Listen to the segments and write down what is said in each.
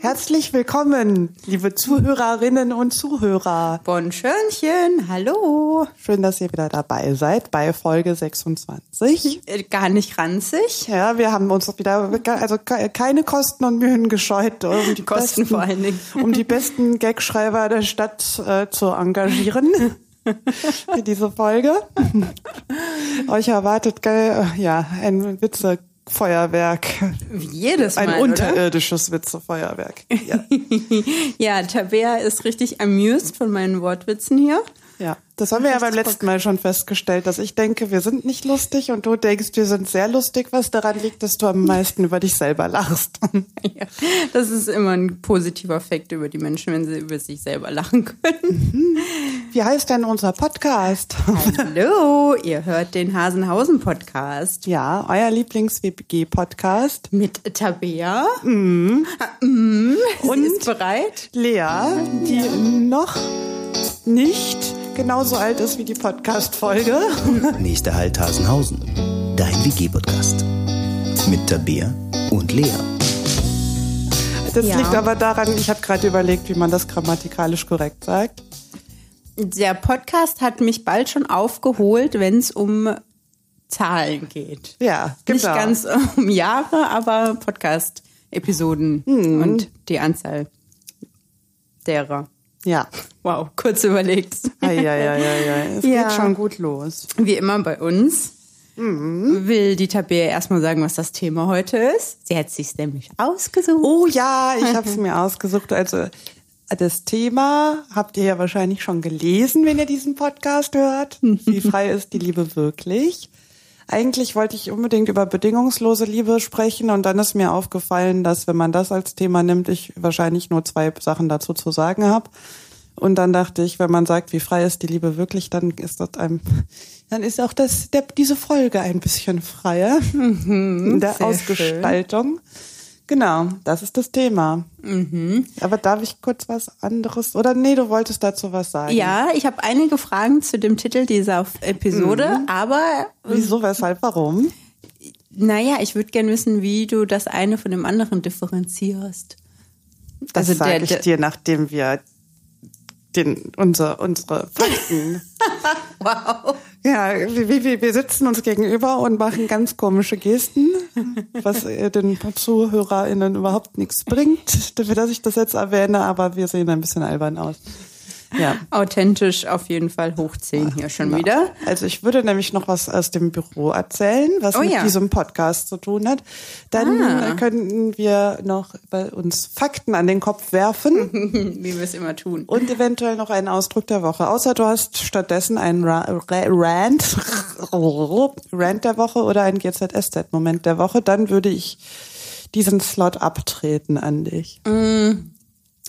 Herzlich willkommen, liebe Zuhörerinnen und Zuhörer. Bonschönchen, hallo. Schön, dass ihr wieder dabei seid bei Folge 26. Äh, Gar nicht ranzig. Ja, wir haben uns wieder also ke- keine Kosten und Mühen gescheut, um die Kosten besten, vor allen Dingen. um die besten Gagschreiber der Stadt äh, zu engagieren. Für diese Folge. Euch erwartet ja ein Witzefeuerwerk, Wie jedes Mal, ein unterirdisches Witzefeuerwerk. Ja. Ja, Tabea ist richtig amused von meinen Wortwitzen hier. Ja, das haben wir ja beim letzten Mal schon festgestellt, dass ich denke, wir sind nicht lustig und du denkst, wir sind sehr lustig, was daran liegt, dass du am meisten über dich selber lachst. Ja, das ist immer ein positiver Effekt über die Menschen, wenn sie über sich selber lachen können. Wie heißt denn unser Podcast? Hallo, ihr hört den Hasenhausen-Podcast Ja, euer Lieblings-WPG-Podcast. mit Tabea. Mhm. Mhm. Sie Und? ist bereit. Lea, die noch nicht genauso alt ist wie die Podcast-Folge. Nächster Halt Hasenhausen. Dein WG-Podcast. Mit Tabea und Lea. Das Ja. liegt aber daran, ich habe gerade überlegt, wie man das grammatikalisch korrekt sagt. Der Podcast hat mich bald schon aufgeholt, wenn es um Zahlen geht. Ja, genau. Nicht ganz um Jahre, aber Podcast-Episoden Hm. und die Anzahl derer. Ja. Wow, kurz überlegt. Eieieiei. Es Ja. geht schon gut los. Wie immer bei uns Mhm. will die Tabea erstmal sagen, was das Thema heute ist. Sie hat sich nämlich ausgesucht. Oh ja, ich habe es mir ausgesucht. Also das Thema habt ihr ja wahrscheinlich schon gelesen, wenn ihr diesen Podcast hört. Wie frei ist die Liebe wirklich? Eigentlich wollte ich unbedingt über bedingungslose Liebe sprechen und dann ist mir aufgefallen, dass wenn man das als Thema nimmt, ich wahrscheinlich nur zwei Sachen dazu zu sagen habe. Und dann dachte ich, wenn man sagt, wie frei ist die Liebe wirklich, dann ist das einem, dann ist auch das, der, diese Folge ein bisschen freier in der Ausgestaltung. Genau, das ist das Thema. Aber darf ich kurz was anderes? Oder nee, du wolltest dazu was sagen. Ja, ich habe einige Fragen zu dem Titel dieser Episode, Mhm. aber Wieso, weshalb, warum? naja, ich würde gern wissen, wie du das eine von dem anderen differenzierst. Das Also sage ich dir, nachdem wir den, unser, unsere Fakten. Wow. ja, wie, wie, wir sitzen uns gegenüber und machen ganz komische Gesten, was äh, den ZuhörerInnen überhaupt nichts bringt, dafür, dass ich das jetzt erwähne, aber wir sehen ein bisschen albern aus. Ja. Authentisch auf jeden Fall hoch 10 hier schon wieder. Also ich würde nämlich noch was aus dem Büro erzählen, was Oh mit ja. diesem Podcast zu tun hat. Dann Ah. könnten wir noch bei uns Fakten an den Kopf werfen Wie wir es immer tun. und eventuell noch einen Ausdruck der Woche. Außer du hast stattdessen einen Ra Ra Rant, Rant der Woche oder einen GZSZ-Moment der Woche, dann würde ich diesen Slot abtreten an dich.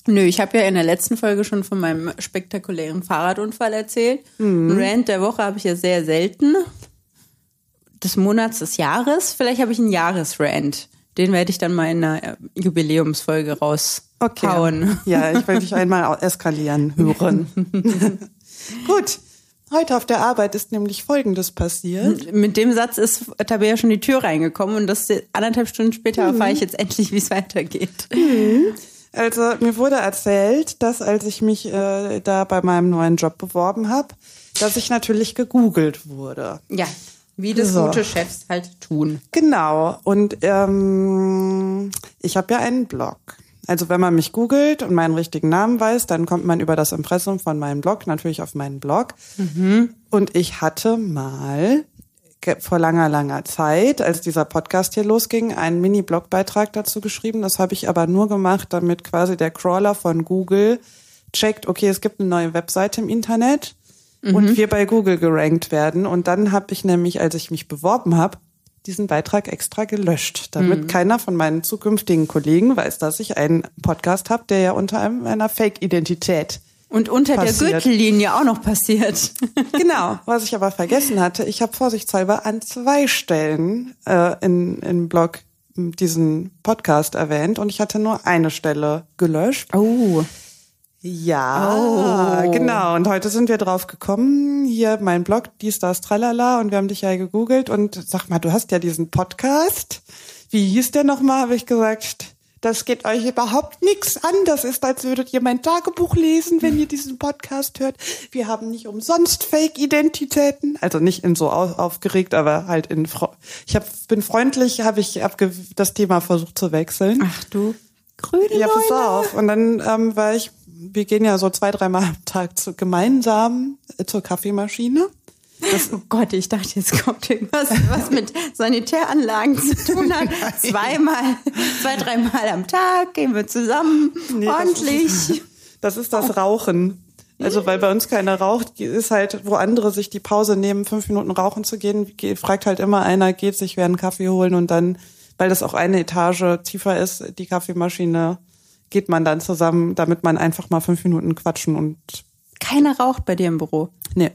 Nö, ich habe ja in der letzten Folge schon von meinem spektakulären Fahrradunfall erzählt. Mhm. Rant der Woche habe ich ja sehr selten. Des Monats, des Jahres. Vielleicht habe ich einen Jahresrant. Den werde ich dann mal in einer äh, Jubiläumsfolge raushauen. Ja, ich will dich einmal eskalieren hören. Gut. Heute auf der Arbeit ist nämlich Folgendes passiert. Mit dem Satz ist Tabea schon die Tür reingekommen und das anderthalb Stunden später Mhm. erfahre ich jetzt endlich, wie es weitergeht. Also mir wurde erzählt, dass als ich mich äh, da bei meinem neuen Job beworben habe, dass ich natürlich gegoogelt wurde. Ja, wie das So. gute Chefs halt tun. Genau. Und ähm, ich habe ja einen Blog. Also wenn man mich googelt und meinen richtigen Namen weiß, dann kommt man über das Impressum von meinem Blog natürlich auf meinen Blog. Und ich hatte mal vor langer, langer Zeit, als dieser Podcast hier losging, einen Mini-Blogbeitrag dazu geschrieben. Das habe ich aber nur gemacht, damit quasi der Crawler von Google checkt, okay, es gibt eine neue Webseite im Internet und wir bei Google gerankt werden. Und dann habe ich nämlich, als ich mich beworben habe, diesen Beitrag extra gelöscht, damit keiner von meinen zukünftigen Kollegen weiß, dass ich einen Podcast habe, der ja unter einem, einer Fake-Identität Und unter Passiert. der Gürtellinie auch noch passiert. Genau, was ich aber vergessen hatte, ich habe vorsichtshalber an zwei Stellen äh, in, im Blog diesen Podcast erwähnt und ich hatte nur eine Stelle gelöscht. Oh. Ja, Oh. genau. Und heute sind wir drauf gekommen. Hier mein Blog, dies, das, tralala. Und wir haben dich ja gegoogelt. Und sag mal, du hast ja diesen Podcast. Wie hieß der nochmal? Habe ich gesagt, Das geht euch überhaupt nichts an. Das ist, als würdet ihr mein Tagebuch lesen, wenn ihr diesen Podcast hört. Wir haben nicht umsonst Fake-Identitäten. Also nicht in so aufgeregt, aber halt in. Ich hab, bin freundlich, habe ich das Thema versucht zu wechseln. Ach du grüne Ja, pass auf. Und dann ähm, war ich, wir gehen ja so zwei, dreimal am Tag zu, gemeinsam äh, zur Kaffeemaschine. Das, oh Gott, ich dachte, jetzt kommt irgendwas, was mit Sanitäranlagen zu tun hat. Zweimal, zwei, dreimal am Tag gehen wir zusammen, nee, ordentlich. Das ist, das ist das Rauchen. Also weil bei uns keiner raucht, ist halt, wo andere sich die Pause nehmen, fünf Minuten rauchen zu gehen, fragt halt immer einer, geht sich wer einen Kaffee holen und dann, weil das auch eine Etage tiefer ist, die Kaffeemaschine, geht man dann zusammen, damit man einfach mal fünf Minuten quatschen und keiner raucht bei dir im Büro. Nee.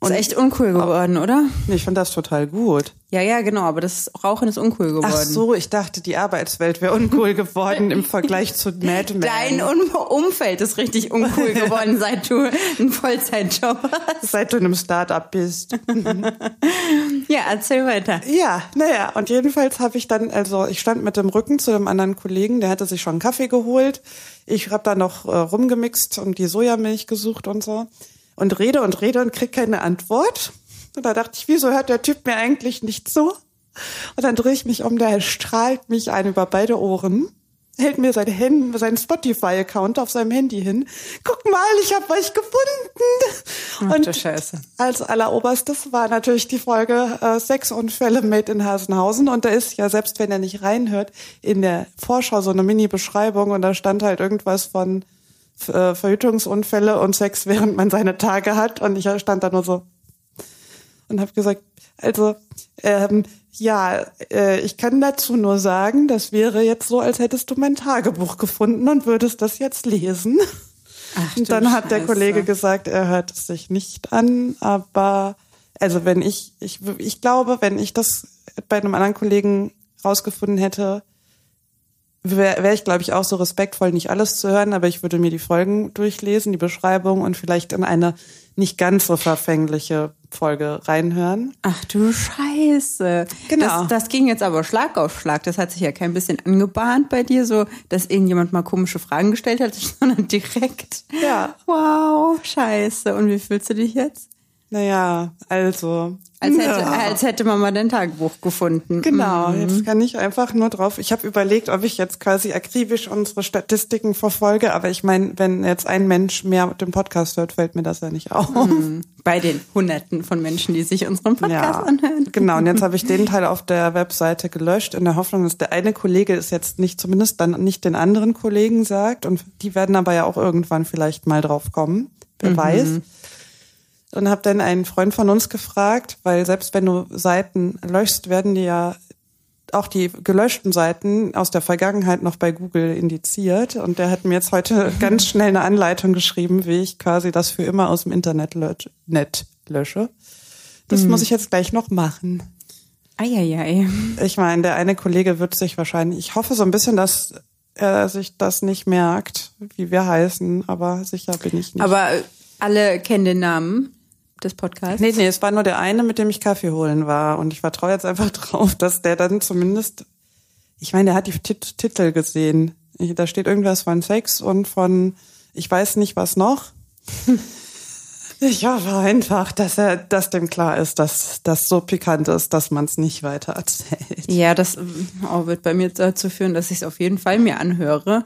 Und ist echt uncool geworden, oder? Nee, ich fand das total gut. Ja, ja, genau, aber das Rauchen ist uncool geworden. Ach so, ich dachte, die Arbeitswelt wäre uncool geworden im Vergleich zu Mad Men. Dein Umfeld ist richtig uncool geworden, seit du einen Vollzeitjob hast. Seit du in einem Start-up bist. ja, erzähl weiter. Ja, naja, und jedenfalls habe ich dann, also ich stand mit dem Rücken zu einem anderen Kollegen, der hatte sich schon einen Kaffee geholt. Ich habe da noch äh, rumgemixt und die Sojamilch gesucht und so und rede und rede und krieg keine Antwort. Und da dachte ich, wieso hört der Typ mir eigentlich nicht so? Und dann drehe ich mich um, der strahlt mich ein über beide Ohren, hält mir sein Handy, seinen Spotify-Account auf seinem Handy hin. Guck mal, ich habe euch gefunden. Ach, und Scheiße. als alleroberstes war natürlich die Folge äh, Sexunfälle made in Hasenhausen. Und da ist ja, selbst wenn er nicht reinhört, in der Vorschau so eine Mini-Beschreibung und da stand halt irgendwas von Verhütungsunfälle und Sex, während man seine Tage hat. Und ich stand da nur so und habe gesagt, also ähm, ja, äh, ich kann dazu nur sagen, das wäre jetzt so, als hättest du mein Tagebuch gefunden und würdest das jetzt lesen. Ach, und dann hat der Kollege gesagt, er hört es sich nicht an, aber also wenn ich, ich, ich glaube, wenn ich das bei einem anderen Kollegen rausgefunden hätte, wäre wär ich, glaube ich, auch so respektvoll, nicht alles zu hören, aber ich würde mir die Folgen durchlesen, die Beschreibung und vielleicht in eine nicht ganz so verfängliche Folge reinhören. Ach du Scheiße. Genau. Das, das ging jetzt aber Schlag auf Schlag. Das hat sich ja kein bisschen angebahnt bei dir, so dass irgendjemand mal komische Fragen gestellt hat, sondern direkt. Ja. Wow, scheiße. Und wie fühlst du dich jetzt? Naja, also. Als hätte, ja. als hätte man mal dein Tagebuch gefunden. Genau, mhm. jetzt kann ich einfach nur drauf. Ich habe überlegt, ob ich jetzt quasi akribisch unsere Statistiken verfolge, aber ich meine, wenn jetzt ein Mensch mehr den Podcast hört, fällt mir das ja nicht auf. Mhm. Bei den Hunderten von Menschen, die sich unseren Podcast ja, anhören. Genau, und jetzt habe ich den Teil auf der Webseite gelöscht, in der Hoffnung, dass der eine Kollege es jetzt nicht, zumindest dann nicht den anderen Kollegen sagt. Und die werden aber ja auch irgendwann vielleicht mal drauf kommen. Wer mhm. weiß und habe dann einen Freund von uns gefragt, weil selbst wenn du Seiten löschst, werden die ja auch die gelöschten Seiten aus der Vergangenheit noch bei Google indiziert. Und der hat mir jetzt heute ganz schnell eine Anleitung geschrieben, wie ich quasi das für immer aus dem Internet lösche. Net lösche. Das mhm. muss ich jetzt gleich noch machen. Eieiei. Ich meine, der eine Kollege wird sich wahrscheinlich, ich hoffe so ein bisschen, dass er sich das nicht merkt, wie wir heißen, aber sicher bin ich nicht. Aber alle kennen den Namen des Podcasts? Nee, nee, es war nur der eine, mit dem ich Kaffee holen war. Und ich vertraue jetzt einfach drauf, dass der dann zumindest, ich meine, der hat die Tit Titel gesehen. Da steht irgendwas von Sex und von, ich weiß nicht was noch. Ich hoffe einfach, dass er, dass dem klar ist, dass das so pikant ist, dass man es nicht weiter erzählt. Ja, das oh, wird bei mir dazu führen, dass ich es auf jeden Fall mir anhöre.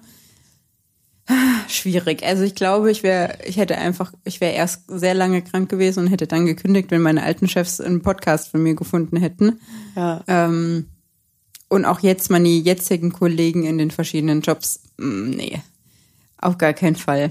Schwierig. Also ich glaube, ich wäre, ich hätte einfach, ich wäre erst sehr lange krank gewesen und hätte dann gekündigt, wenn meine alten Chefs einen Podcast von mir gefunden hätten. Ja. Ähm, und auch jetzt meine jetzigen Kollegen in den verschiedenen Jobs, mm, nee, auf gar keinen Fall.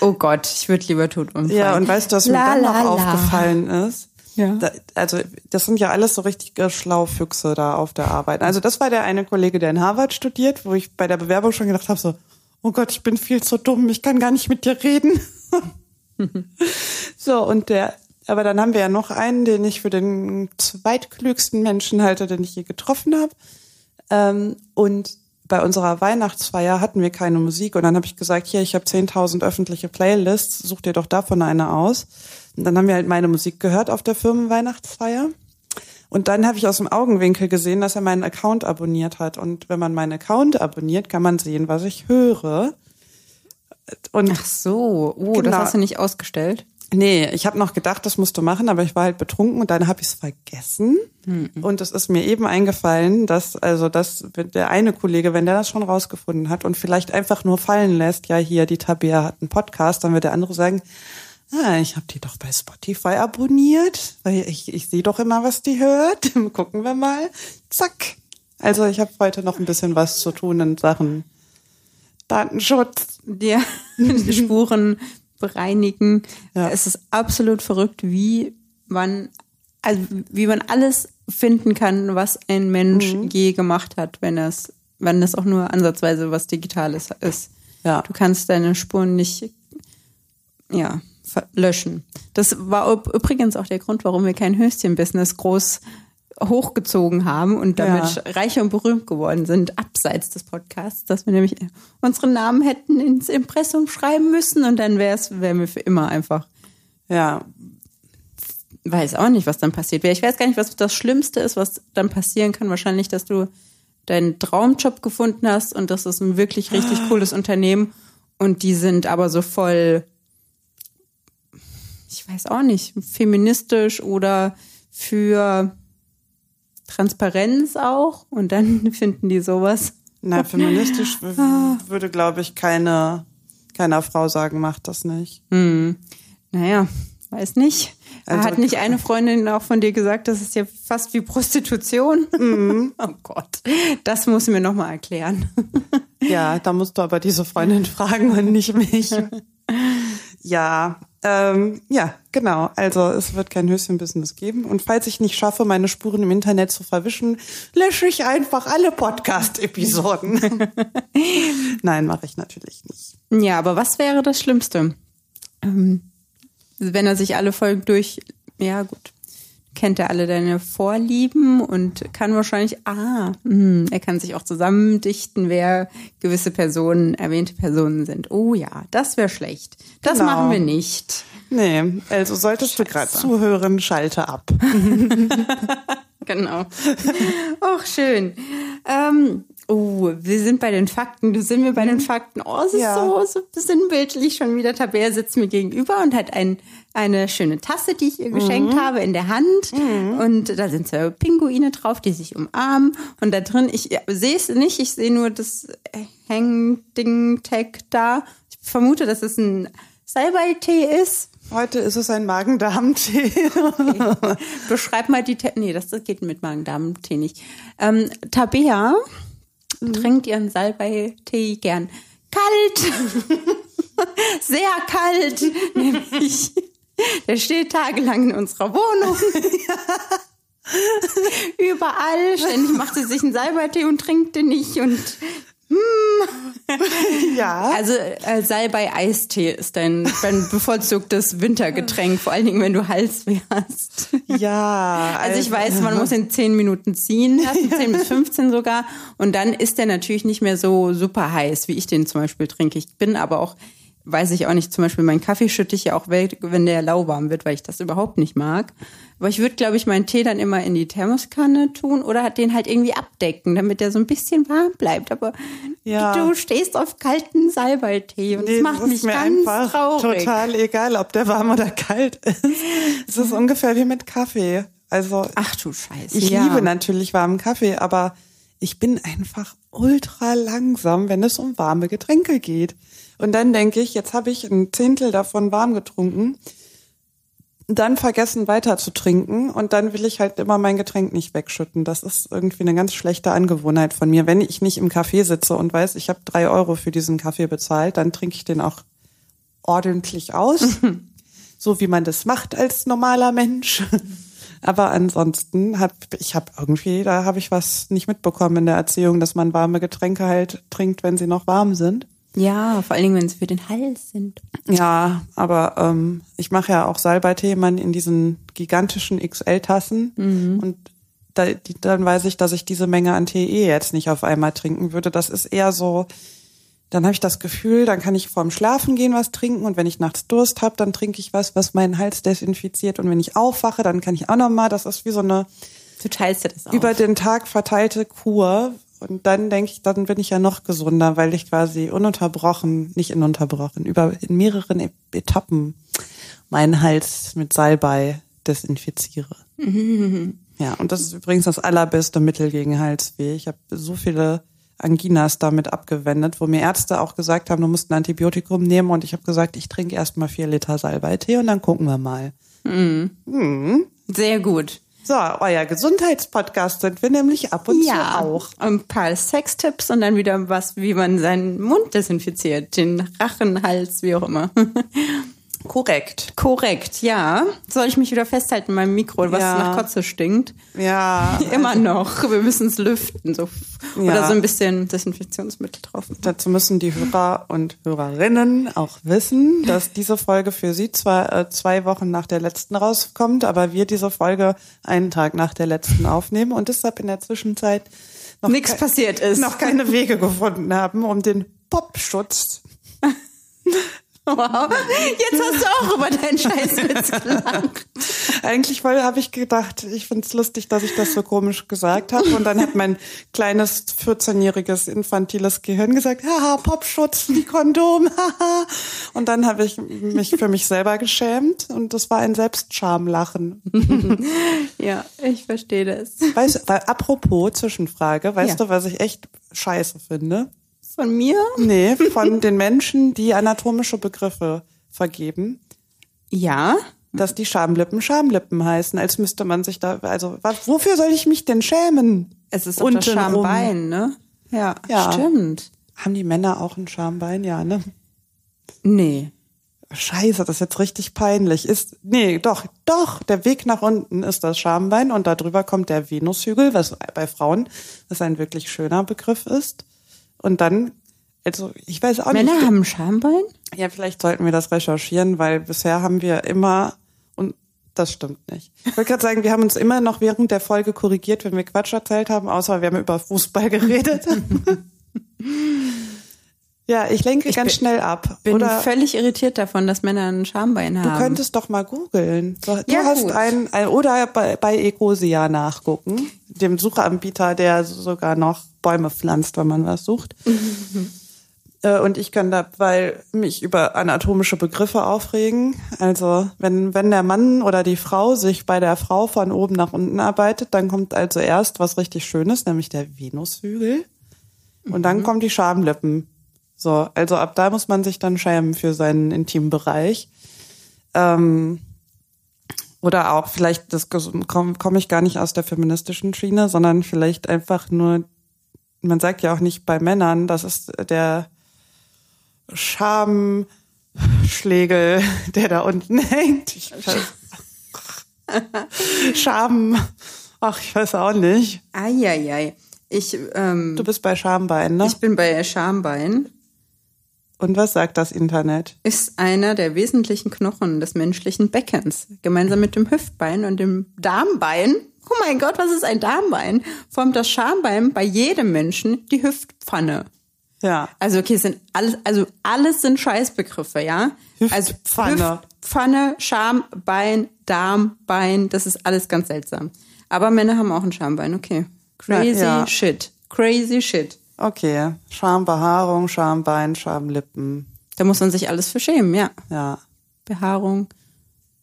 Oh Gott, ich würde lieber tot umfallen. Ja, und weißt du, was mir la, dann noch la. aufgefallen ist? Ja. Da, also das sind ja alles so richtige Schlaufüchse da auf der Arbeit. Also das war der eine Kollege, der in Harvard studiert, wo ich bei der Bewerbung schon gedacht habe, so, oh Gott, ich bin viel zu dumm, ich kann gar nicht mit dir reden. so, und der, aber dann haben wir ja noch einen, den ich für den zweitklügsten Menschen halte, den ich je getroffen habe. Ähm, und bei unserer Weihnachtsfeier hatten wir keine Musik und dann habe ich gesagt, hier, ich habe 10.000 öffentliche Playlists, such dir doch davon eine aus. Und dann haben wir halt meine Musik gehört auf der Firmenweihnachtsfeier. Und dann habe ich aus dem Augenwinkel gesehen, dass er meinen Account abonniert hat. Und wenn man meinen Account abonniert, kann man sehen, was ich höre. Und Ach so, oh, genau. das hast du nicht ausgestellt. Nee, ich habe noch gedacht, das musst du machen, aber ich war halt betrunken und dann habe ich es vergessen. Mhm. Und es ist mir eben eingefallen, dass also dass der eine Kollege, wenn der das schon rausgefunden hat und vielleicht einfach nur fallen lässt, ja hier die Tabea hat einen Podcast, dann wird der andere sagen, ah, ich habe die doch bei Spotify abonniert, weil ich, ich sehe doch immer, was die hört. Gucken wir mal. Zack. Also ich habe heute noch ein bisschen was zu tun in Sachen Datenschutz. Ja, Spuren bereinigen. Ja. Es ist absolut verrückt, wie man, also wie man alles finden kann, was ein Mensch mhm. je gemacht hat, wenn es, wenn es auch nur ansatzweise was Digitales ist. Ja. Du kannst deine Spuren nicht, ja, löschen. Das war übrigens auch der Grund, warum wir kein Höschenbusiness groß hochgezogen haben und damit ja. reich und berühmt geworden sind, abseits des Podcasts, dass wir nämlich unseren Namen hätten ins Impressum schreiben müssen und dann wäre es, wären wir für immer einfach. Ja. Weiß auch nicht, was dann passiert wäre. Ich weiß gar nicht, was das Schlimmste ist, was dann passieren kann. Wahrscheinlich, dass du deinen Traumjob gefunden hast und das ist ein wirklich richtig ah. cooles Unternehmen und die sind aber so voll, ich weiß auch nicht, feministisch oder für Transparenz auch und dann finden die sowas. Na, feministisch ah. würde, glaube ich, keine, keiner Frau sagen, macht das nicht. Hm. Naja, weiß nicht. Also, Hat nicht eine Freundin auch von dir gesagt, das ist ja fast wie Prostitution? Mhm. Oh Gott, das muss mir nochmal erklären. Ja, da musst du aber diese Freundin fragen und nicht mich. Ja, ähm, ja, genau. Also es wird kein Höschenbusiness geben. Und falls ich nicht schaffe, meine Spuren im Internet zu verwischen, lösche ich einfach alle Podcast-Episoden. Nein, mache ich natürlich nicht. Ja, aber was wäre das Schlimmste? Ähm, wenn er sich alle Folgen durch, ja gut, kennt er alle deine Vorlieben und kann wahrscheinlich, ah, mh, hm, er kann sich auch zusammendichten, wer gewisse Personen, erwähnte Personen sind. Oh ja, das wäre schlecht. Das genau. machen wir nicht. Nee, also solltest Scheiße. du gerade zuhören, schalte ab. genau. Auch schön. Ähm, Oh, wir sind bei den Fakten. Du sind wir bei den mhm. Fakten. Oh, es ist ja. so, so sinnbildlich schon wieder. Tabea sitzt mir gegenüber und hat ein, eine schöne Tasse, die ich ihr geschenkt mhm. habe, in der Hand. Mhm. Und da sind zwei Pinguine drauf, die sich umarmen. Und da drin, ich sehe es nicht, ich sehe nur das Hängding-Tag da. Ich vermute, dass es ein Salbei-Tee ist. Heute ist es ein Magen-Darm-Tee. Okay. Beschreib mal die, Tee. nee, das geht mit Magen-Darm-Tee nicht. Ähm, Tabea mhm. trinkt ihren Salbei-Tee gern kalt. Sehr kalt, nämlich. Der steht tagelang in unserer Wohnung. Überall. Ständig macht sie sich einen Salbeitee und trinkt den nicht. Und hm. ja. Also äh, Salbei-Eistee ist dein, dein bevorzugtes Wintergetränk, vor allen Dingen, wenn du Halsweh hast. Ja. Also ich weiß, man muss in zehn Minuten ziehen lassen, zehn bis 15 sogar. Und dann ist der natürlich nicht mehr so super heiß, wie ich den zum Beispiel trinke. Ich bin aber auch weiß ich auch nicht, zum Beispiel meinen Kaffee schütte ich ja auch weg, wenn der lauwarm wird, weil ich das überhaupt nicht mag. Aber ich würde, glaube ich, meinen Tee dann immer in die Thermoskanne tun oder den halt irgendwie abdecken, damit der so ein bisschen warm bleibt. Aber ja. du stehst auf kalten Salbeitee und nee, das macht das mich ganz traurig. Total egal, ob der warm oder kalt ist. Es ist ungefähr wie mit Kaffee. Also ach du Scheiße. Ich ja. liebe natürlich warmen Kaffee, aber ich bin einfach ultra langsam, wenn es um warme Getränke geht. Und dann denke ich, jetzt habe ich ein Zehntel davon warm getrunken, dann vergessen weiter zu trinken und dann will ich halt immer mein Getränk nicht wegschütten. Das ist irgendwie eine ganz schlechte Angewohnheit von mir. Wenn ich nicht im Café sitze und weiß, ich habe drei Euro für diesen Kaffee bezahlt, dann trinke ich den auch ordentlich aus, so wie man das macht als normaler Mensch. Aber ansonsten habe ich habe irgendwie, da habe ich was nicht mitbekommen in der Erziehung, dass man warme Getränke halt trinkt, wenn sie noch warm sind. Ja, vor allen Dingen, wenn sie für den Hals sind. Ja, aber ähm, ich mache ja auch Salbeitee man in diesen gigantischen XL-Tassen mhm. und da, die, dann weiß ich, dass ich diese Menge an Tee eh jetzt nicht auf einmal trinken würde. Das ist eher so, dann habe ich das Gefühl, dann kann ich vorm Schlafen gehen was trinken und wenn ich nachts Durst habe, dann trinke ich was, was meinen Hals desinfiziert und wenn ich aufwache, dann kann ich auch noch mal. Das ist wie so eine Du teilst ja das auch. über den Tag verteilte Kur. Und dann denke ich, dann bin ich ja noch gesunder, weil ich quasi ununterbrochen, nicht ununterbrochen, über in mehreren E- Etappen meinen Hals mit Salbei desinfiziere. Ja, und das ist übrigens das allerbeste Mittel gegen Halsweh. Ich habe so viele Anginas damit abgewendet, wo mir Ärzte auch gesagt haben, du musst ein Antibiotikum nehmen und ich habe gesagt, ich trinke erst mal vier Liter Salbeitee und dann gucken wir mal. Sehr gut. So, euer Gesundheitspodcast sind wir nämlich ab und zu auch. Ein paar Sextipps und dann wieder was, wie man seinen Mund desinfiziert, den Rachen, Hals, wie auch immer. Korrekt. Korrekt, ja. Soll ich mich wieder festhalten in meinem Mikro, was Ja. nach Kotze stinkt? Ja, Immer noch. Wir müssen es lüften. So. Oder Ja. so ein bisschen Desinfektionsmittel drauf. dazu müssen die Hörer und Hörerinnen auch wissen, dass diese Folge für sie zwar äh, zwei Wochen nach der letzten rauskommt, aber wir diese Folge einen Tag nach der letzten aufnehmen und deshalb in der Zwischenzeit noch, Nichts passiert ist. noch keine Wege gefunden haben, um den Popschutz Wow. Jetzt hast du auch über deinen Scheißwitz gelacht. Eigentlich habe ich gedacht, ich finde es lustig, dass ich das so komisch gesagt habe. Und dann hat mein kleines 14-jähriges infantiles Gehirn gesagt, haha, Popschutz, die Kondom, haha. Und dann habe ich mich für mich selber geschämt und das war ein Selbstschamlachen. Ja, ich verstehe das. Weißt du, weil apropos Zwischenfrage, weißt Ja. du, was ich echt scheiße finde? Von mir? Nee, von den Menschen, die anatomische Begriffe vergeben. Ja. dass die Schamlippen Schamlippen heißen, als müsste man sich da, also was, wofür soll ich mich denn schämen? Es ist Untenrum. Schambein, ne? Ja, Ja. stimmt. Haben die Männer auch ein Schambein? Ja, ne? Nee. Scheiße, das ist jetzt richtig peinlich. Ist, nee, doch, doch, der Weg nach unten ist das Schambein und darüber kommt der Venushügel, was bei Frauen, was ein wirklich schöner Begriff ist. Und dann, also, ich weiß auch Männer nicht. haben ein Schambein? Ja, vielleicht sollten wir das recherchieren, weil bisher haben wir immer, und das stimmt nicht. Ich wollte gerade sagen, wir haben uns immer noch während der Folge korrigiert, wenn wir Quatsch erzählt haben, außer wir haben über Fußball geredet. Ja, ich lenke ganz bin- schnell ab. Bin Oder völlig irritiert davon, dass Männer ein Schambein haben. du könntest doch mal googeln. Du, Ja, hast ein, ein, oder bei, bei Ecosia nachgucken, dem Suchanbieter, der sogar noch Bäume pflanzt, wenn man was sucht. Äh, Und ich kann da, weil mich über anatomische Begriffe aufregen. Also wenn, wenn der Mann oder die Frau sich bei der Frau von oben nach unten arbeitet, dann kommt also erst was richtig Schönes, nämlich der Venushügel. Und dann kommen die Schamlippen. So, also ab da muss man sich dann schämen für seinen Intimbereich. Ähm, oder auch vielleicht, das komme komm ich gar nicht aus der feministischen Schiene, sondern vielleicht einfach nur, man sagt ja auch nicht bei Männern, das ist der Schamschlägel, der da unten hängt. Ich weiß, Scham, ach, ich weiß auch nicht. Eieiei. Ich, ähm, Du bist bei Schambein, ne? ich bin bei Schambein. Und was sagt das Internet? Ist einer der wesentlichen Knochen des menschlichen Beckens. Gemeinsam mit dem Hüftbein und dem Darmbein. Oh mein Gott, was ist ein Darmbein? Formt das Schambein bei jedem Menschen die Hüftpfanne. Ja. Also okay, es sind alles, also alles sind Scheißbegriffe, ja? Hüftpfanne. Also Hüftpfanne, Schambein, Darmbein, das ist alles ganz seltsam. Aber Männer haben auch ein Schambein, okay. Crazy Ja, ja. shit. Crazy shit. Okay. Schambehaarung, Schambein, Schamlippen. Da muss man sich alles für schämen, ja. Ja. Behaarung.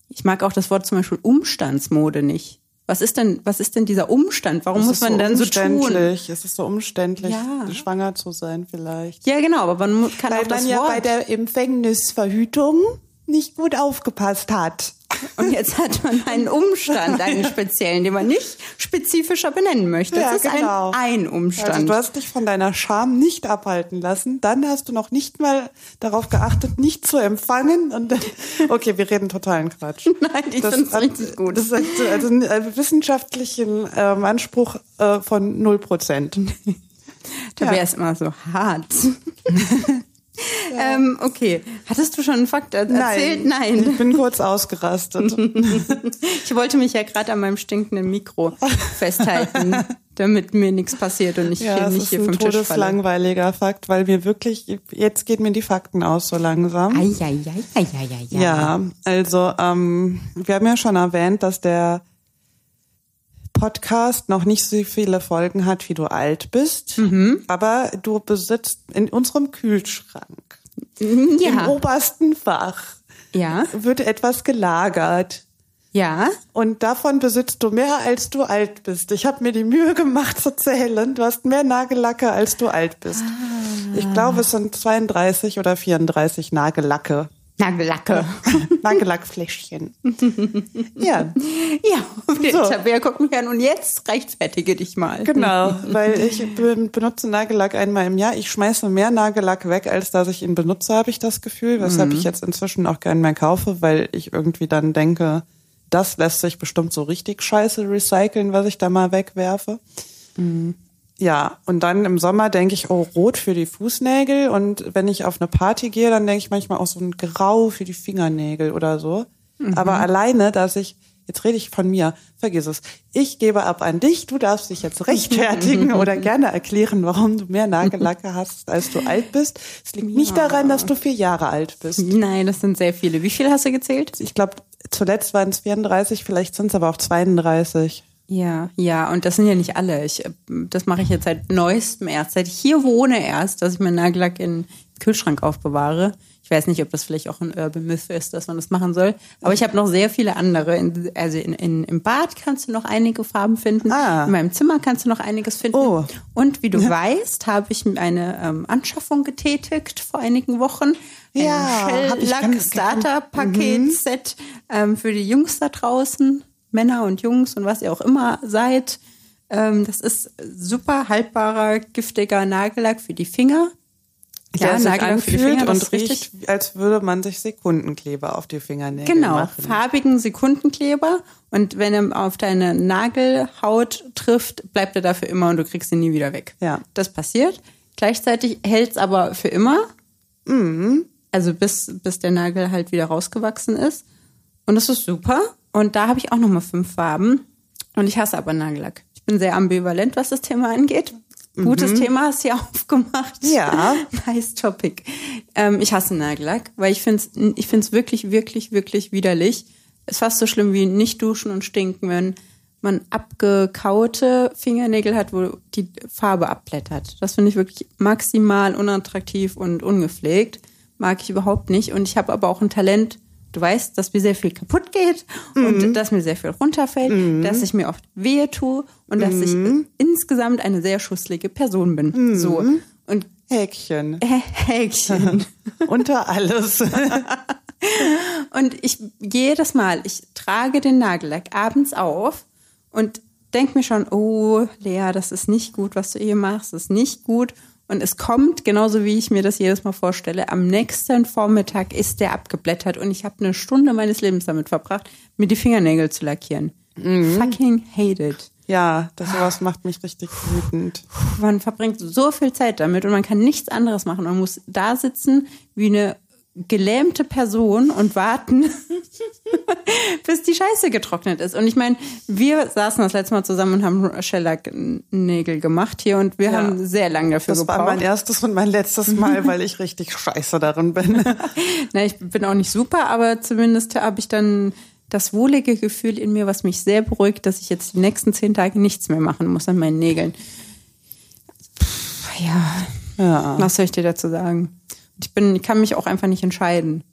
Ich mag auch das Wort zum Beispiel Umstandsmode nicht. Was ist denn, was ist denn dieser Umstand? Warum Es muss man dann so tun? Es ist so umständlich, Ja. schwanger zu sein vielleicht. Ja, genau, aber man kann Weil auch das man ja Wort. bei der Empfängnisverhütung nicht gut aufgepasst hat. Und jetzt hat man einen Umstand, einen speziellen, den man nicht spezifischer benennen möchte. Ja, Das ist genau. ein, ein Umstand. Also du hast dich von deiner Scham nicht abhalten lassen. Dann hast du noch nicht mal darauf geachtet, nicht zu empfangen. Und dann, okay, wir reden totalen Quatsch. Nein, ich Das find's hat- richtig gut. Das ist also einen äh, wissenschaftlichen ähm, Anspruch äh, von null Prozent. Da Ja. wäre es immer so hart. Ähm, okay. Hattest du schon einen Fakt er- erzählt? Nein. Ich bin kurz ausgerastet. Ich wollte mich ja gerade an meinem stinkenden Mikro festhalten, damit mir nichts passiert und ich Ja, hier nicht ist hier ein vom Tisch falle. todeslangweiliger Fakt, weil wir wirklich, jetzt geht mir die Fakten aus so langsam. Eieieiei. Ja, also ähm, wir haben ja schon erwähnt, dass der Podcast noch nicht so viele Folgen hat, wie du alt bist. Aber du besitzt in unserem Kühlschrank, im Ja. obersten Fach, Ja. wird etwas gelagert. Ja. Und davon besitzt du mehr, als du alt bist. Ich habe mir die Mühe gemacht zu zählen. Du hast mehr Nagellacke, als du alt bist. Ich glaube, es sind 32 oder 34 Nagellacke. Nagellacke. Nagellackfläschchen. ja, Ja, und So. Tabea guckt mich an und jetzt rechtfertige dich mal. genau. Weil ich be- benutze Nagellack einmal im Jahr. Ich schmeiße mehr Nagellack weg, als dass ich ihn benutze, habe ich das Gefühl. Weshalb ich jetzt inzwischen auch keinen mehr kaufe, weil ich irgendwie dann denke, das lässt sich bestimmt so richtig scheiße recyceln, was ich da mal wegwerfe. Ja, und dann im Sommer denke ich, oh, rot für die Fußnägel. Und wenn ich auf eine Party gehe, dann denke ich manchmal auch so ein Grau für die Fingernägel oder so. Aber alleine, dass ich, jetzt rede ich von mir, vergiss es. Ich gebe ab an dich, du darfst dich jetzt rechtfertigen oder gerne erklären, warum du mehr Nagellacke hast, als du alt bist. Es liegt nicht daran, dass du vier Jahre alt bist. Nein, das sind sehr viele. Wie viele hast du gezählt? Ich glaube, zuletzt waren es 34, vielleicht sind es aber auch 32. Ja, ja, und das sind ja nicht alle. Ich, das mache ich jetzt seit neuestem erst, seit ich hier wohne erst, dass ich meinen Nagellack in den Kühlschrank aufbewahre. Ich weiß nicht, ob das vielleicht auch ein Urban Myth ist, dass man das machen soll. Aber ich habe noch sehr viele andere. In, also in, in, im Bad kannst du noch einige Farben finden. Ah. In meinem Zimmer kannst du noch einiges finden. Oh. Und wie du weißt, habe ich eine ähm, Anschaffung getätigt vor einigen Wochen. Ein Ja, hab ich Shell-Lack ganz- Starter Paket Set ähm, für die Jungs da draußen, Männer und Jungs und was ihr auch immer seid. Ähm, das ist super haltbarer, giftiger Nagellack für die Finger. Der sich Nagellack für die Finger, und riecht, als würde man sich Sekundenkleber auf die Fingernägel Genau, machen. farbigen Sekundenkleber. Und wenn er auf deine Nagelhaut trifft, bleibt er dafür immer und du kriegst ihn nie wieder weg. Ja. Das passiert. Gleichzeitig hält es aber für immer. Mhm. Also bis, bis der Nagel halt wieder rausgewachsen ist. Und das ist super. Und da habe ich auch nochmal fünf Farben. Und ich hasse aber Nagellack. Ich bin sehr ambivalent, was das Thema angeht. Gutes Thema hast du ja aufgemacht. Mhm. Ja. nice topic. Ähm, ich hasse Nagellack, weil ich finde es ich find's wirklich, wirklich, wirklich widerlich. Ist fast so schlimm wie nicht duschen und stinken, wenn man abgekaute Fingernägel hat, wo die Farbe abblättert. Das finde ich wirklich maximal unattraktiv und ungepflegt. Mag ich überhaupt nicht. Und ich habe aber auch ein Talent, du weißt, dass mir sehr viel kaputt geht und dass mir sehr viel runterfällt, dass ich mir oft wehe tue und dass ich insgesamt eine sehr schusslige Person bin. So. Und Häkchen. Häkchen. Unter alles. Und ich jedes Mal, ich trage den Nagellack abends auf und denk mir schon, oh, Lea, das ist nicht gut, was du hier machst, das ist nicht gut. Und es kommt, genauso wie ich mir das jedes Mal vorstelle, am nächsten Vormittag ist der abgeblättert und ich habe eine Stunde meines Lebens damit verbracht, mir die Fingernägel zu lackieren. Fucking hate it. Ja, das sowas macht mich richtig wütend. Man verbringt so viel Zeit damit und man kann nichts anderes machen. Man muss da sitzen wie eine gelähmte Person und warten, bis die Scheiße getrocknet ist. Und ich meine, wir saßen das letzte Mal zusammen und haben Shellac-Nägel gemacht hier und wir Ja. haben sehr lange dafür Das war gebraucht. mein erstes und mein letztes Mal, weil ich richtig scheiße darin bin. Na, ich bin auch nicht super, aber zumindest habe ich dann das wohlige Gefühl in mir, was mich sehr beruhigt, dass ich jetzt die nächsten zehn Tage nichts mehr machen muss an meinen Nägeln. Pff, Ja, Ja. was soll ich dir dazu sagen? Ich bin, ich kann mich auch einfach nicht entscheiden,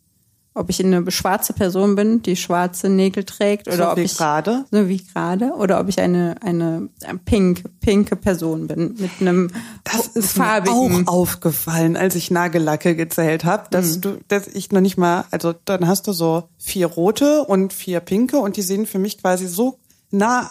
ob ich eine schwarze Person bin, die schwarze Nägel trägt, oder So ob wie ich gerade? so wie gerade, oder ob ich eine eine pink pinke Person bin mit einem Das ist farbigen. mir auch aufgefallen, als ich Nagellacke gezählt habe, Mhm. dass du, dass ich noch nicht mal, also dann hast du so vier rote und vier pinke und die sehen für mich quasi so nah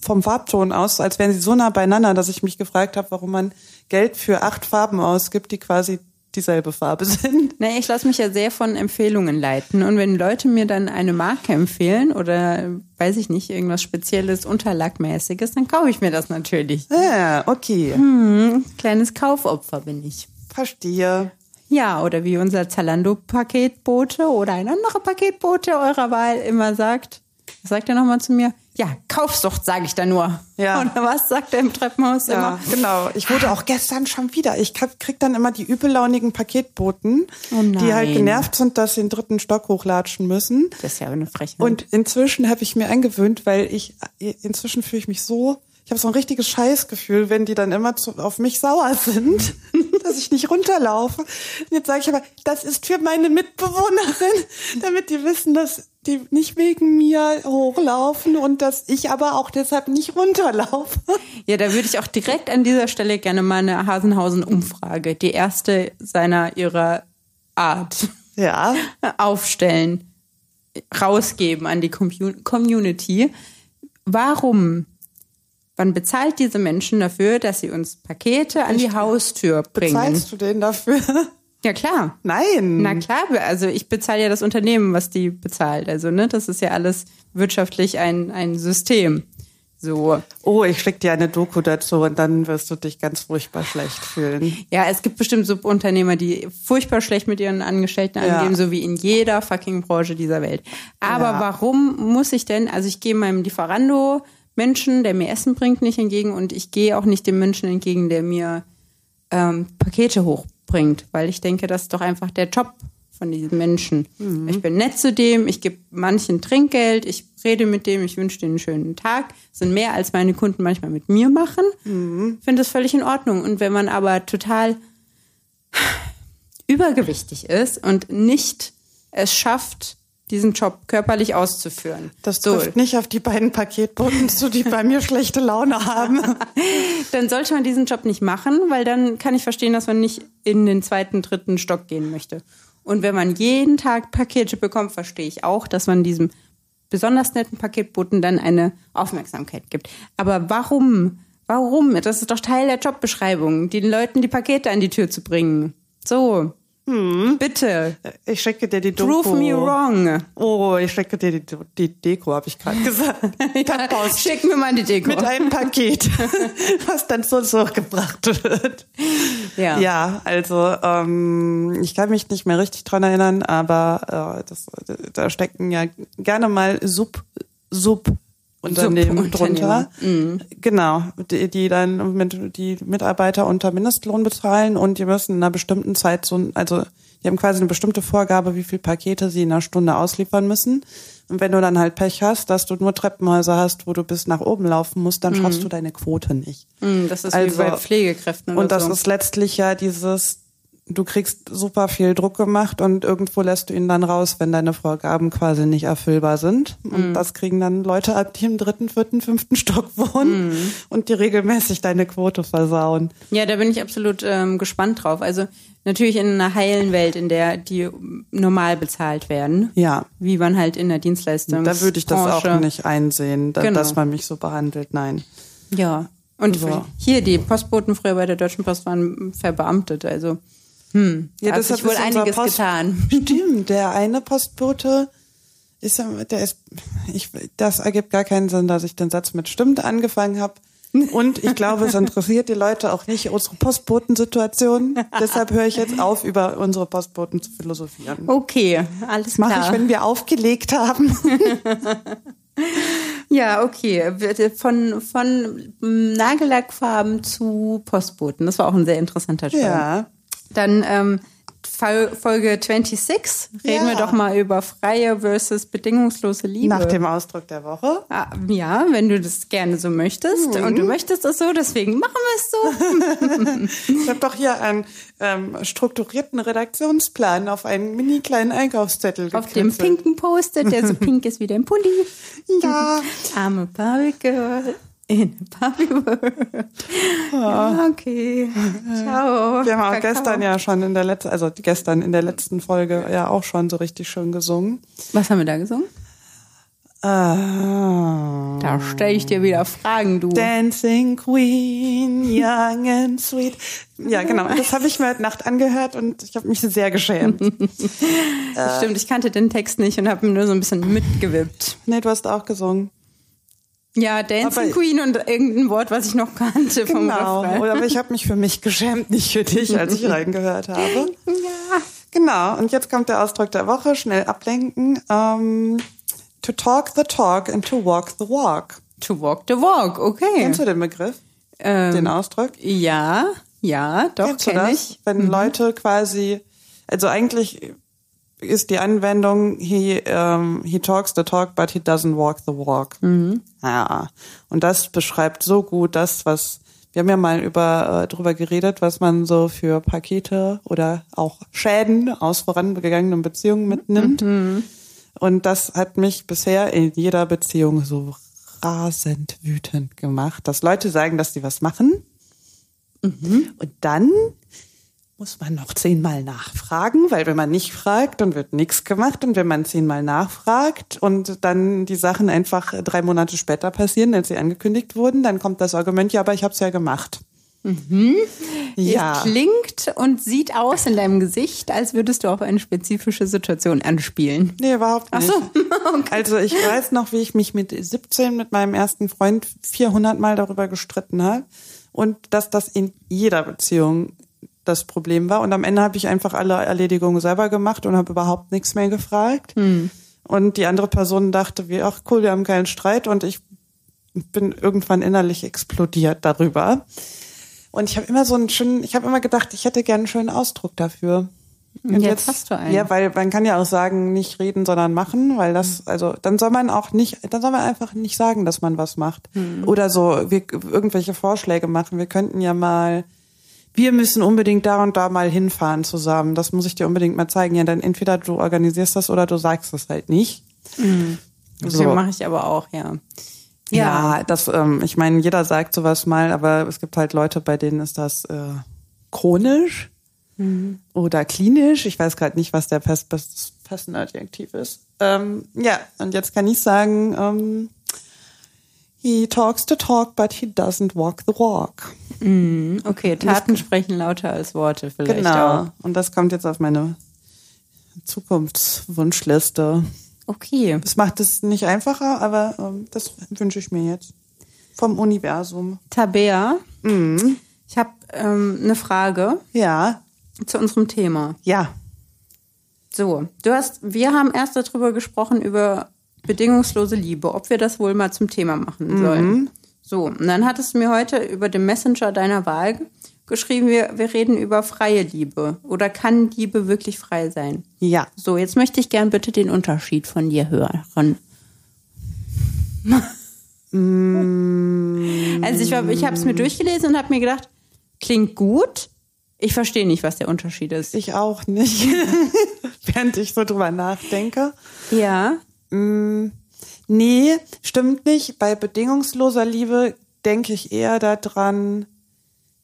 vom Farbton aus, als wären sie so nah beieinander, dass ich mich gefragt habe, warum man Geld für acht Farben ausgibt, die quasi dieselbe Farbe sind. Nee, ich lasse mich ja sehr von Empfehlungen leiten. Und wenn Leute mir dann eine Marke empfehlen oder, weiß ich nicht, irgendwas Spezielles, Unterlackmäßiges, dann kaufe ich mir das natürlich. Ja, okay. Kleines Kaufopfer bin ich. Verstehe. Ja, oder wie unser Zalando-Paketbote oder ein anderer Paketbote eurer Wahl immer sagt. Was sagt er nochmal zu mir? Ja, Kaufsucht, sage ich da nur. Ja. Und was sagt er im Treppenhaus Ja, immer? genau. Ich wurde auch gestern schon wieder. Ich krieg, dann immer die übellaunigen Paketboten, Oh die halt genervt sind, dass sie den dritten Stock hochlatschen müssen. Das ist ja eine Frechheit. Und inzwischen habe ich mir angewöhnt, weil ich inzwischen fühle ich mich so, ich habe so ein richtiges Scheißgefühl, wenn die dann immer zu, auf mich sauer sind, dass ich nicht runterlaufe. Und jetzt sage ich aber, das ist für meine Mitbewohnerin, damit die wissen, dass die nicht wegen mir hochlaufen und dass ich aber auch deshalb nicht runterlaufe. Ja, da würde ich auch direkt an dieser Stelle gerne mal eine Hasenhausen-Umfrage, die erste seiner ihrer Art, Ja. aufstellen, rausgeben an die Commu- Community. Warum? Man bezahlt diese Menschen dafür, dass sie uns Pakete an die Haustür bringen. Bezahlst du den dafür? Ja, klar. Nein. Na klar, also ich bezahle ja das Unternehmen, was die bezahlt. Also, ne, das ist ja alles wirtschaftlich ein, ein System. So. Oh, ich schick dir eine Doku dazu und dann wirst du dich ganz furchtbar schlecht fühlen. Ja, es gibt bestimmt Subunternehmer, die furchtbar schlecht mit ihren Angestellten Ja. angeben, so wie in jeder fucking Branche dieser Welt. Aber Ja. warum muss ich denn, also ich gehe meinem Lieferando Menschen, der mir Essen bringt, nicht entgegen und ich gehe auch nicht dem Menschen entgegen, der mir ähm, Pakete hochbringt, weil ich denke, das ist doch einfach der Job von diesem Menschen. Mhm. Ich bin nett zu dem, ich gebe manchen Trinkgeld, ich rede mit dem, ich wünsche denen einen schönen Tag. Das sind mehr, als meine Kunden manchmal mit mir machen. Mhm. Finde das völlig in Ordnung. Und wenn man aber total übergewichtig ist und nicht es schafft, diesen Job körperlich auszuführen. Das so, trifft nicht auf die beiden Paketboten zu, die bei mir schlechte Laune haben. dann sollte man diesen Job nicht machen, weil dann kann ich verstehen, dass man nicht in den zweiten, dritten Stock gehen möchte. Und wenn man jeden Tag Pakete bekommt, verstehe ich auch, dass man diesem besonders netten Paketboten dann eine Aufmerksamkeit gibt. Aber warum? Warum? Das ist doch Teil der Jobbeschreibung, den Leuten die Pakete an die Tür zu bringen. So. Bitte. Ich schicke dir die Doku. Prove me wrong. Oh, ich schicke dir die, die Deko, habe ich gerade gesagt. Per Post. Schick mir mal die Deko. Mit einem Paket, was dann so zurückgebracht wird. Ja. Ja, also ähm, ich kann mich nicht mehr richtig dran erinnern, aber äh, das, da stecken ja gerne mal Sub, Sub Unternehmen drunter. Genau, die, die dann mit die Mitarbeiter unter Mindestlohn bezahlen und die müssen in einer bestimmten Zeit so, also die haben quasi eine bestimmte Vorgabe, wie viel Pakete sie in einer Stunde ausliefern müssen. Und wenn du dann halt Pech hast, dass du nur Treppenhäuser hast, wo du bis nach oben laufen musst, dann schaffst du deine Quote nicht. Mm, Das ist Also- wie bei Pflegekräften oder Und das so. ist letztlich ja dieses, du kriegst super viel Druck gemacht und irgendwo lässt du ihn dann raus, wenn deine Vorgaben quasi nicht erfüllbar sind. Und Mhm. das kriegen dann Leute ab, die im dritten, vierten, fünften Stock wohnen Mhm. und die regelmäßig deine Quote versauen. Ja, da bin ich absolut ähm, gespannt drauf. Also natürlich in einer heilen Welt, in der die normal bezahlt werden. Ja. Wie man halt in der Dienstleistung. Da würde ich das auch nicht einsehen, da, Genau. dass man mich so behandelt. Nein. Ja. Und So. hier, die Postboten früher bei der Deutschen Post waren verbeamtet. Also, hm, da hat deshalb sich wohl einiges Post- getan. Stimmt, der eine Postbote ist, ja- der ist, ich, das ergibt gar keinen Sinn, dass ich den Satz mit stimmt angefangen habe. Und ich glaube, es interessiert die Leute auch nicht unsere Postbotensituation. Deshalb höre ich jetzt auf, über unsere Postboten zu philosophieren. Okay, alles Das mache klar. ich, wenn wir aufgelegt haben. ja, okay. Von, von Nagellackfarben zu Postboten. Das war auch ein sehr interessanter Show. Ja. Dann ähm, Fol- Folge 26 reden wir Ja. doch mal über freie versus bedingungslose Liebe. Nach dem Ausdruck der Woche. Ah, ja, wenn du das gerne so möchtest. Und Mhm. du möchtest das so, deswegen machen wir es so. Ich habe doch hier einen ähm, strukturierten Redaktionsplan auf einen mini kleinen Einkaufszettel Auf dem gekritzelt. pinken Post-it, der so pink ist wie dein Pulli. Ja. I'm a Barbie girl in a Barbie world. Ja, okay. Ciao. Wir haben auch Kakao. gestern ja schon in der letzten, also gestern in der letzten Folge ja auch schon so richtig schön gesungen. Was haben wir da gesungen? Ah. Da stelle ich dir wieder Fragen, du. Dancing Queen, young and sweet. Ja, genau. Das habe ich mir heute Nacht angehört und ich habe mich sehr geschämt. Stimmt, ich kannte den Text nicht und habe mir nur so ein bisschen mitgewippt. nee, du hast auch gesungen. Ja, Dancing Aber- Queen und irgendein Wort, was ich noch kannte vom Genau. Refrain. Aber ich habe mich für mich geschämt, nicht für dich, als ich reingehört habe. Ja. Genau. Und jetzt kommt der Ausdruck der Woche. Schnell ablenken. Ähm, To talk the talk and to walk the walk. To walk the walk, okay. Kennst du den Begriff? Ähm, den Ausdruck? Ja, ja, doch, kenne ich. Wenn Leute quasi, also eigentlich ist die Anwendung, he, um, he talks the talk, but he doesn't walk the walk. Ja. Und das beschreibt so gut das, was, wir haben ja mal über, äh, drüber geredet, was man so für Pakete oder auch Schäden aus vorangegangenen Beziehungen mitnimmt. Und das hat mich bisher in jeder Beziehung so rasend wütend gemacht, dass Leute sagen, dass sie was machen. Und dann muss man noch zehnmal nachfragen, weil wenn man nicht fragt, dann wird nichts gemacht. Und wenn man zehnmal nachfragt und dann die Sachen einfach drei Monate später passieren, als sie angekündigt wurden, dann kommt das Argument, ja, aber ich habe es ja gemacht. Ja. Es klingt und sieht aus in deinem Gesicht, als würdest du auf eine spezifische Situation anspielen. Nee, überhaupt nicht. Ach so. Also ich weiß noch, wie ich mich mit 17 mit meinem ersten Freund 400 Mal darüber gestritten habe und dass das in jeder Beziehung das Problem war. Und am Ende habe ich einfach alle Erledigungen selber gemacht und habe überhaupt nichts mehr gefragt. Und die andere Person dachte, wie, ach cool, wir haben keinen Streit und ich bin irgendwann innerlich explodiert darüber. Und ich habe immer so einen schönen, ich habe immer gedacht, ich hätte gerne einen schönen Ausdruck dafür. Und Jetzt hast du einen. Ja, weil man kann ja auch sagen, nicht reden, sondern machen, weil das, also dann soll man auch nicht, dann soll man einfach nicht sagen, dass man was macht. Oder so, wir irgendwelche Vorschläge machen. Wir könnten ja mal, wir müssen unbedingt da und da mal hinfahren zusammen. Das muss ich dir unbedingt mal zeigen. Ja, dann entweder du organisierst das oder du sagst es halt nicht. Das So. mache ich aber auch, ja. Ja, das, ähm, ich meine, jeder sagt sowas mal, aber es gibt halt Leute, bei denen ist das äh, chronisch oder klinisch. Ich weiß gerade nicht, was der pass pass passende Adjektiv ist. Ähm, ja, und jetzt kann ich sagen, ähm, he talks the talk, but he doesn't walk the walk. Okay, Taten sprechen lauter als Worte vielleicht Genau. auch. Und das kommt jetzt auf meine Zukunftswunschliste. Okay. Das macht es nicht einfacher, aber ähm, das wünsche ich mir jetzt vom Universum. Tabea, ich habe ähm, eine Frage Ja, zu unserem Thema. ja. So, du hast, wir haben erst darüber gesprochen, über bedingungslose Liebe, ob wir das wohl mal zum Thema machen sollen. So, und dann hattest du mir heute über den Messenger deiner Wahl geschrieben, wir, wir reden über freie Liebe. Oder kann Liebe wirklich frei sein? Ja. So, jetzt möchte ich gern bitte den Unterschied von dir hören. also ich, ich habe es mir durchgelesen und habe mir gedacht, klingt gut. Ich verstehe nicht, was der Unterschied ist. Ich auch nicht. Während ich so drüber nachdenke. Ja. Nee, stimmt nicht. Bei bedingungsloser Liebe denke ich eher daran,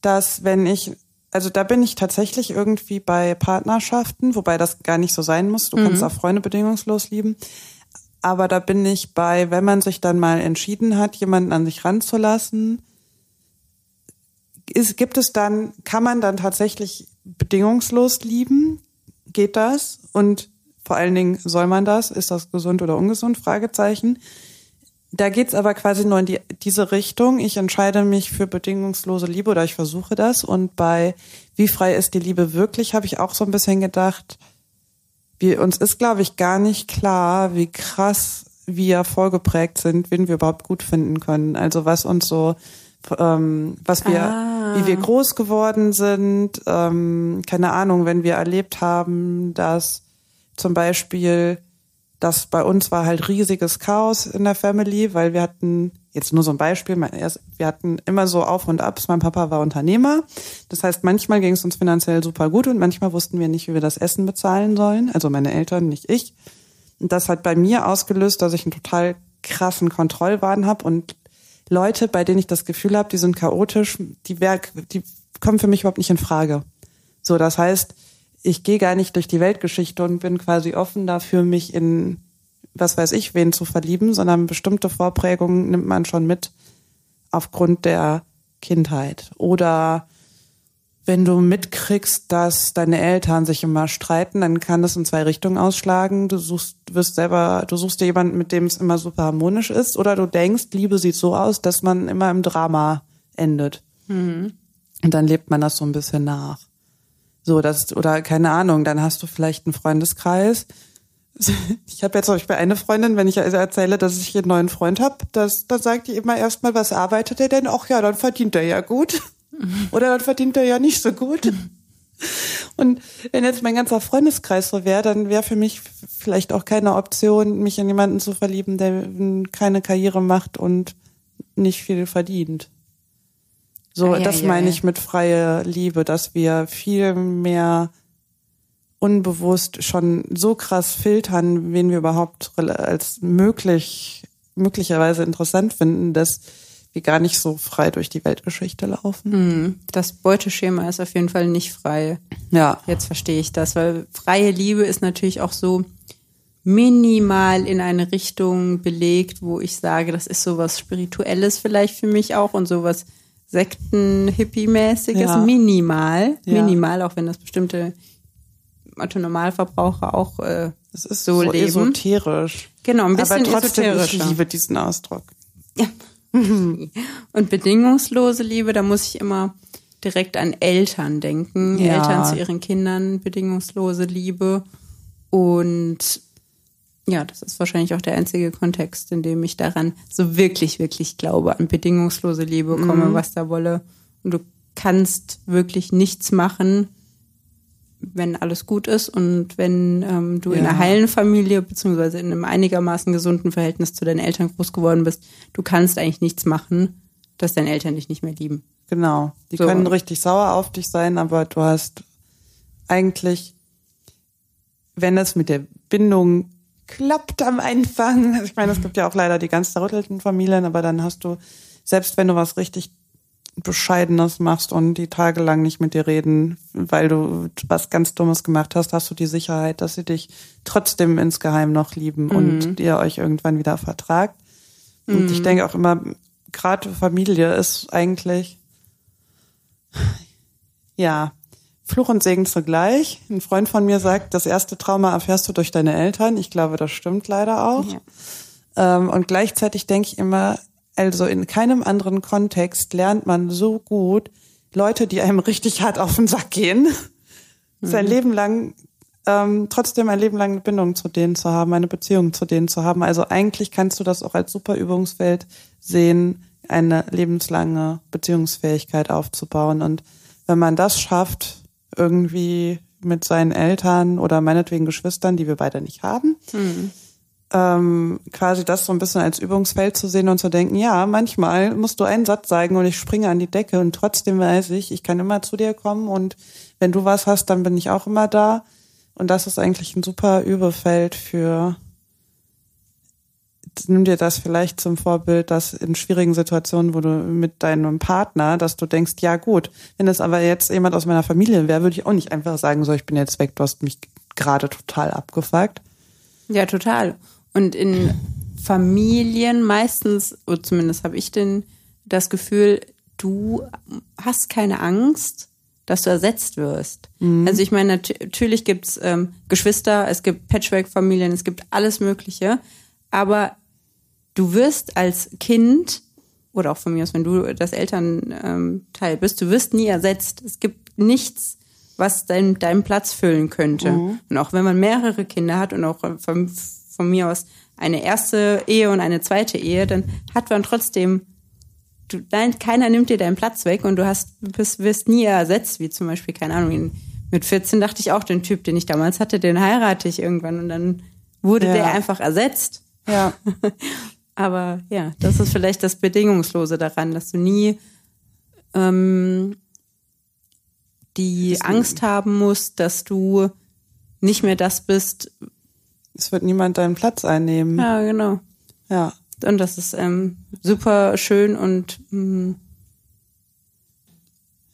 dass wenn ich, also da bin ich tatsächlich irgendwie bei Partnerschaften, wobei das gar nicht so sein muss. Du kannst auch Freunde bedingungslos lieben. Aber da bin ich bei, wenn man sich dann mal entschieden hat, jemanden an sich ranzulassen, ist, gibt es dann, kann man dann tatsächlich bedingungslos lieben? Geht das? Und vor allen Dingen, soll man das? Ist das gesund oder ungesund? Fragezeichen. Da geht's aber quasi nur in die, diese Richtung. Ich entscheide mich für bedingungslose Liebe oder ich versuche das. Und bei wie frei ist die Liebe wirklich, habe ich auch so ein bisschen gedacht, wir, uns ist, glaube ich, gar nicht klar, wie krass wir vorgeprägt sind, wen wir überhaupt gut finden können. Also was uns so, ähm, was wir, Ah. wie wir groß geworden sind, ähm, keine Ahnung, wenn wir erlebt haben, dass zum Beispiel, das bei uns war halt riesiges Chaos in der Family, weil wir hatten, jetzt nur so ein Beispiel, wir hatten immer so Auf und Abs. Mein Papa war Unternehmer. Das heißt, manchmal ging es uns finanziell super gut und manchmal wussten wir nicht, wie wir das Essen bezahlen sollen. Also meine Eltern, nicht ich. Und das hat bei mir ausgelöst, dass ich einen total krassen Kontrollwahn habe und Leute, bei denen ich das Gefühl habe, die sind chaotisch, die, wär, die kommen für mich überhaupt nicht in Frage. So, das heißt, ich gehe gar nicht durch die Weltgeschichte und bin quasi offen dafür, mich in was weiß ich, wen zu verlieben, sondern bestimmte Vorprägungen nimmt man schon mit aufgrund der Kindheit. Oder wenn du mitkriegst, dass deine Eltern sich immer streiten, dann kann das in zwei Richtungen ausschlagen. Du suchst, wirst selber, du suchst dir jemanden, mit dem es immer super harmonisch ist, oder du denkst, Liebe sieht so aus, dass man immer im Drama endet. Und dann lebt man das so ein bisschen nach. So, das, oder keine Ahnung, dann hast du vielleicht einen Freundeskreis, ich habe jetzt zum Beispiel eine Freundin, wenn ich also erzähle, dass ich einen neuen Freund habe, das, dann sagt die immer erstmal, was arbeitet er denn? Ach ja, dann verdient er ja gut. Oder dann verdient er ja nicht so gut. Und wenn jetzt mein ganzer Freundeskreis so wäre, dann wäre für mich vielleicht auch keine Option, mich in jemanden zu verlieben, der keine Karriere macht und nicht viel verdient. So, ah, ja, das ja, meine ja. ich mit freie Liebe, dass wir viel mehr unbewusst schon so krass filtern, wen wir überhaupt als möglich, möglicherweise interessant finden, dass wir gar nicht so frei durch die Weltgeschichte laufen. Hm, das Beuteschema ist auf jeden Fall nicht frei. Ja. Jetzt verstehe ich das, weil freie Liebe ist natürlich auch so minimal in eine Richtung belegt, wo ich sage, das ist sowas Spirituelles vielleicht für mich auch und sowas Sekten-Hippie-mäßiges, ja. minimal, ja. minimal, auch wenn das bestimmte Autonormalverbraucher auch äh, das ist so, so leben. esoterisch. Genau, ein bisschen Aber trotzdem, esoterisch. Ich liebe diesen Ausdruck. Ja. Und bedingungslose Liebe, da muss ich immer direkt an Eltern denken. Ja. Eltern zu ihren Kindern, bedingungslose Liebe. Und ja, das ist wahrscheinlich auch der einzige Kontext, in dem ich daran so wirklich, wirklich glaube, an bedingungslose Liebe komme, mhm. was da wolle. Und du kannst wirklich nichts machen, wenn alles gut ist und wenn ähm, du ja. in einer heilen Familie beziehungsweise in einem einigermaßen gesunden Verhältnis zu deinen Eltern groß geworden bist, du kannst eigentlich nichts machen, dass deine Eltern dich nicht mehr lieben. Genau. Die so. können richtig sauer auf dich sein, aber du hast eigentlich, wenn es mit der Bindung klappt am Anfang, also ich meine, es gibt ja auch leider die ganz zerrüttelten Familien, aber dann hast du, selbst wenn du was richtig Bescheidenes machst und die tagelang nicht mit dir reden, weil du was ganz Dummes gemacht hast, hast du die Sicherheit, dass sie dich trotzdem insgeheim noch lieben mhm. und ihr euch irgendwann wieder vertragt. Mhm. Und ich mhm. denke auch immer, gerade Familie ist eigentlich, ja, Fluch und Segen zugleich. Ein Freund von mir sagt, das erste Trauma erfährst du durch deine Eltern. Ich glaube, das stimmt leider auch. Ja. Ähm, und gleichzeitig denke ich immer, also in keinem anderen Kontext lernt man so gut Leute, die einem richtig hart auf den Sack gehen, mhm. sein Leben lang ähm, trotzdem ein Leben lang eine Bindung zu denen zu haben, eine Beziehung zu denen zu haben. Also eigentlich kannst du das auch als super Übungsfeld sehen, eine lebenslange Beziehungsfähigkeit aufzubauen. Und wenn man das schafft, irgendwie mit seinen Eltern oder meinetwegen Geschwistern, die wir beide nicht haben, mhm ähm, quasi das so ein bisschen als Übungsfeld zu sehen und zu denken, ja, manchmal musst du einen Satz sagen und ich springe an die Decke und trotzdem weiß ich, ich kann immer zu dir kommen und wenn du was hast, dann bin ich auch immer da. Und das ist eigentlich ein super Übefeld für, nimm dir das vielleicht zum Vorbild, dass in schwierigen Situationen, wo du mit deinem Partner, dass du denkst, ja gut, wenn es aber jetzt jemand aus meiner Familie wäre, würde ich auch nicht einfach sagen, so, ich bin jetzt weg, du hast mich gerade total abgefuckt. Ja, total. Und in Familien meistens, oder zumindest habe ich den, das Gefühl, du hast keine Angst, dass du ersetzt wirst. Mhm. Also ich meine, natürlich gibt's ähm, Geschwister, es gibt Patchwork-Familien, es gibt alles Mögliche, aber du wirst als Kind oder auch von mir aus, wenn du das Elternteil bist, du wirst nie ersetzt. Es gibt nichts, was deinen deinen Platz füllen könnte. Mhm. Und auch wenn man mehrere Kinder hat und auch von, von mir aus eine erste Ehe und eine zweite Ehe, dann hat man trotzdem, du, nein, keiner nimmt dir deinen Platz weg und du hast, bist, wirst nie ersetzt, wie zum Beispiel, keine Ahnung, mit 14 dachte ich auch, den Typ, den ich damals hatte, den heirate ich irgendwann und dann wurde ja. der einfach ersetzt. Ja. Aber ja, das ist vielleicht das Bedingungslose daran, dass du nie ähm, die Angst haben musst, dass du nicht mehr das bist, es wird niemand deinen Platz einnehmen. Ja, genau. Ja. Und das ist ähm, super schön und mh, mm,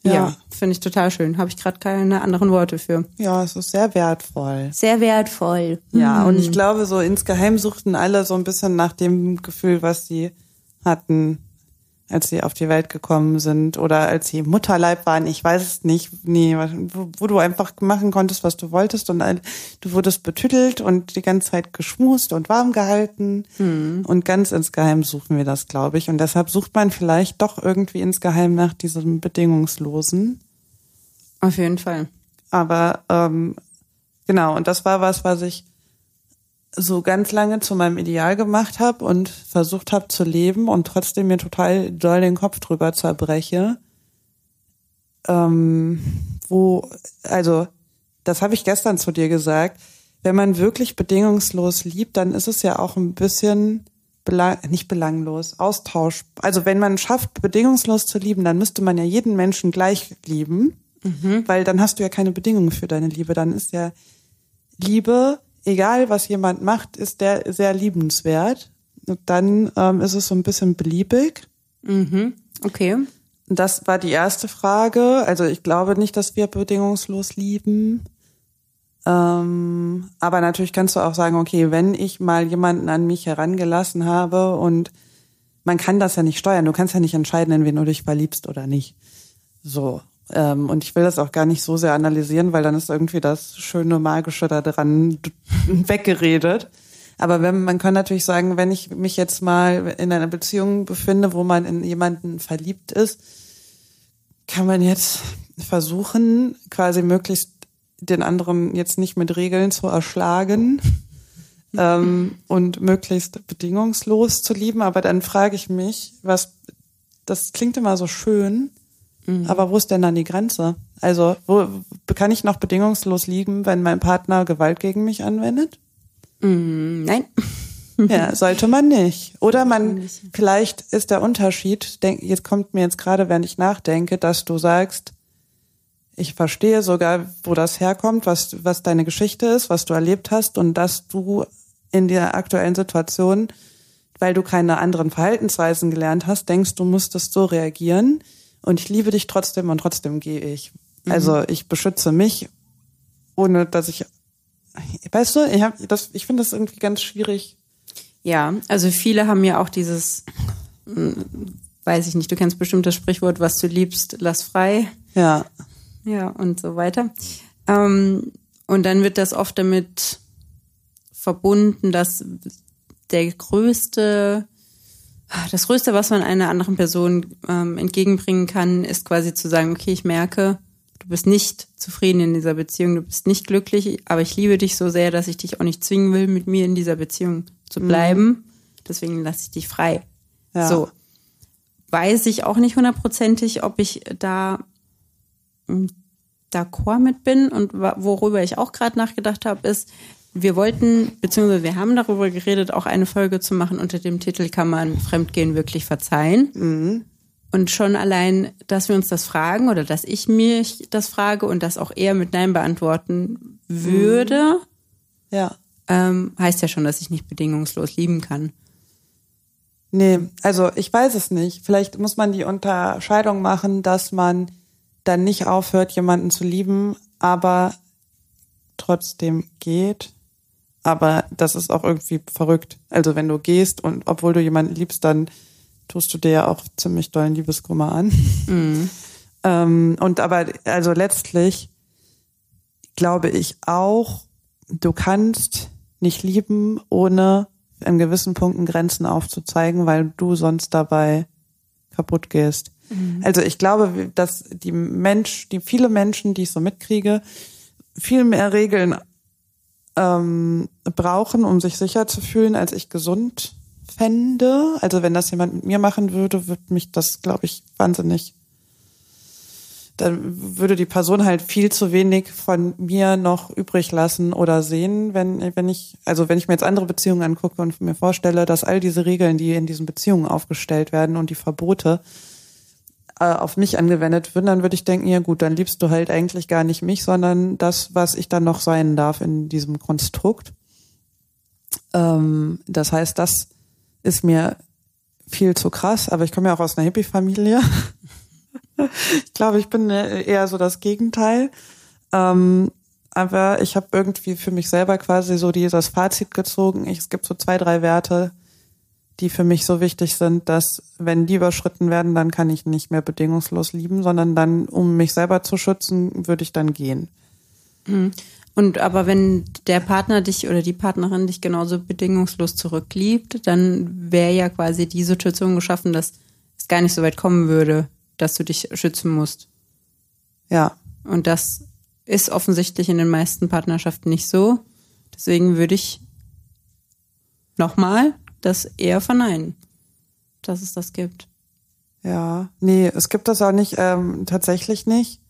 ja, ja finde ich total schön. Habe ich gerade keine anderen Worte für. Ja, es ist sehr wertvoll. Sehr wertvoll. Ja, mhm. und ich glaube, so insgeheim suchten alle so ein bisschen nach dem Gefühl, was sie hatten als sie auf die Welt gekommen sind oder als sie im Mutterleib waren, ich weiß es nicht, nee, wo, wo du einfach machen konntest, was du wolltest und du wurdest betüttelt und die ganze Zeit geschmust und warm gehalten mhm. und ganz insgeheim suchen wir das, glaube ich und deshalb sucht man vielleicht doch irgendwie insgeheim nach diesem bedingungslosen. Auf jeden Fall. Aber ähm, genau und das war was, was ich so ganz lange zu meinem Ideal gemacht habe und versucht habe zu leben und trotzdem mir total doll den Kopf drüber zerbreche. Ähm, wo, also, das habe ich gestern zu dir gesagt. Wenn man wirklich bedingungslos liebt, dann ist es ja auch ein bisschen belang, nicht belanglos, Austausch. Also wenn man schafft, bedingungslos zu lieben, dann müsste man ja jeden Menschen gleich lieben, mhm. weil dann hast du ja keine Bedingungen für deine Liebe. Dann ist ja Liebe, egal was jemand macht, ist der sehr liebenswert. Und dann ähm, ist es so ein bisschen beliebig. Mhm. Okay. Das war die erste Frage. Also ich glaube nicht, dass wir bedingungslos lieben. Ähm, aber natürlich kannst du auch sagen, okay, wenn ich mal jemanden an mich herangelassen habe und man kann das ja nicht steuern, du kannst ja nicht entscheiden, in wen du dich verliebst oder nicht. So. Ähm, und ich will das auch gar nicht so sehr analysieren, weil dann ist irgendwie das schöne Magische da dran weggeredet. Aber wenn, man kann natürlich sagen, wenn ich mich jetzt mal in einer Beziehung befinde, wo man in jemanden verliebt ist, kann man jetzt versuchen, quasi möglichst den anderen jetzt nicht mit Regeln zu erschlagen ähm, und möglichst bedingungslos zu lieben. Aber dann frage ich mich, was, das klingt immer so schön, mhm. aber wo ist denn dann die Grenze? Also, wo kann ich noch bedingungslos lieben, wenn mein Partner Gewalt gegen mich anwendet? Mhm, nein. Ja, sollte man nicht. Oder man, vielleicht ist der Unterschied, denk, jetzt kommt mir jetzt gerade, wenn ich nachdenke, dass du sagst, ich verstehe sogar, wo das herkommt, was, was deine Geschichte ist, was du erlebt hast und dass du in der aktuellen Situation, weil du keine anderen Verhaltensweisen gelernt hast, denkst, du musstest so reagieren und ich liebe dich trotzdem und trotzdem gehe ich. Mhm. Also ich beschütze mich, ohne dass ich, weißt du, ich, hab das, ich finde das irgendwie ganz schwierig. Ja, also viele haben ja auch dieses, hm, weiß ich nicht, du kennst bestimmt das Sprichwort, was du liebst, lass frei. Ja ja, und so weiter. Ähm, und dann wird das oft damit verbunden, dass der größte, das größte, was man einer anderen Person ähm, entgegenbringen kann, ist quasi zu sagen, okay, ich merke, du bist nicht zufrieden in dieser Beziehung, du bist nicht glücklich, aber ich liebe dich so sehr, dass ich dich auch nicht zwingen will, mit mir in dieser Beziehung zu mhm. bleiben. Mhm. Deswegen lasse ich dich frei. Ja. So. Weiß ich auch nicht hundertprozentig, ob ich da d'accord mit bin und worüber ich auch gerade nachgedacht habe, ist, wir wollten, beziehungsweise wir haben darüber geredet, auch eine Folge zu machen unter dem Titel Kann man Fremdgehen wirklich verzeihen? Mhm. Und schon allein, dass wir uns das fragen oder dass ich mich das frage und das auch eher mit Nein beantworten würde, mhm. ja. ähm, heißt ja schon, dass ich nicht bedingungslos lieben kann. Nee, also ich weiß es nicht. Vielleicht muss man die Unterscheidung machen, dass man dann nicht aufhört, jemanden zu lieben, aber trotzdem geht. Aber das ist auch irgendwie verrückt. Also wenn du gehst und obwohl du jemanden liebst, dann tust du dir ja auch ziemlich dollen Liebeskummer an. Mhm. ähm, und aber, also letztlich glaube ich auch, du kannst nicht lieben, ohne in gewissen Punkten Grenzen aufzuzeigen, weil du sonst dabei kaputt gehst. Mhm. Also ich glaube, dass die Mensch, die viele Menschen, die ich so mitkriege, viel mehr Regeln ähm, brauchen, um sich sicher zu fühlen, als ich gesund fände. Also wenn das jemand mit mir machen würde, würde mich das, glaube ich, wahnsinnig. Dann würde die Person halt viel zu wenig von mir noch übrig lassen oder sehen, wenn, wenn ich, also wenn ich mir jetzt andere Beziehungen angucke und mir vorstelle, dass all diese Regeln, die in diesen Beziehungen aufgestellt werden und die Verbote, äh, auf mich angewendet würden, dann würde ich denken, ja gut, dann liebst du halt eigentlich gar nicht mich, sondern das, was ich dann noch sein darf in diesem Konstrukt. Ähm, das heißt, das ist mir viel zu krass, aber ich komme ja auch aus einer Hippie-Familie. ich glaube, ich bin eher so das Gegenteil. Ähm, aber ich habe irgendwie für mich selber quasi so dieses Fazit gezogen. Ich, es gibt so zwei, drei Werte, die für mich so wichtig sind, dass wenn die überschritten werden, dann kann ich nicht mehr bedingungslos lieben, sondern dann, um mich selber zu schützen, würde ich dann gehen. Mhm. Und aber wenn der Partner dich oder die Partnerin dich genauso bedingungslos zurückliebt, dann wäre ja quasi die Situation geschaffen, dass es gar nicht so weit kommen würde, dass du dich schützen musst. Ja. Und das ist offensichtlich in den meisten Partnerschaften nicht so. Deswegen würde ich nochmal das eher verneinen, dass es das gibt. Ja, nee, es gibt das auch nicht, ähm, tatsächlich nicht.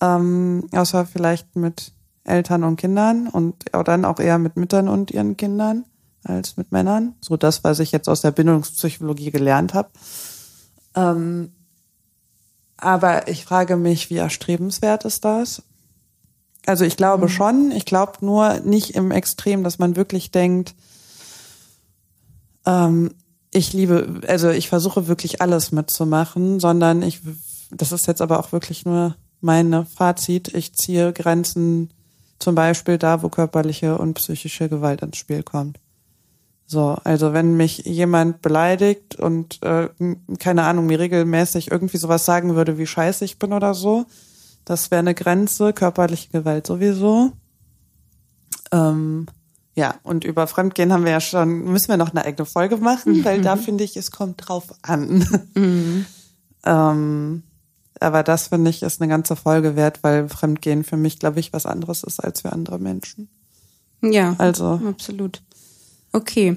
Ähm, außer vielleicht mit Eltern und Kindern und dann auch eher mit Müttern und ihren Kindern als mit Männern. So das, was ich jetzt aus der Bindungspsychologie gelernt habe. Ähm, aber ich frage mich, wie erstrebenswert ist das? Also ich glaube mhm. schon, ich glaube nur nicht im Extrem, dass man wirklich denkt, ähm, ich liebe, also ich versuche wirklich alles mitzumachen, sondern ich, das ist jetzt aber auch wirklich nur meine Fazit, ich ziehe Grenzen zum Beispiel da, wo körperliche und psychische Gewalt ins Spiel kommt. So, also wenn mich jemand beleidigt und äh, keine Ahnung, mir regelmäßig irgendwie sowas sagen würde, wie scheiße ich bin oder so, das wäre eine Grenze, körperliche Gewalt sowieso. Ähm, ja, und über Fremdgehen haben wir ja schon, müssen wir noch eine eigene Folge machen, mhm. weil da finde ich, es kommt drauf an. Mhm. ähm, aber das finde ich ist eine ganze Folge wert, weil Fremdgehen für mich, glaube ich, was anderes ist als für andere Menschen. Ja, also absolut. Okay.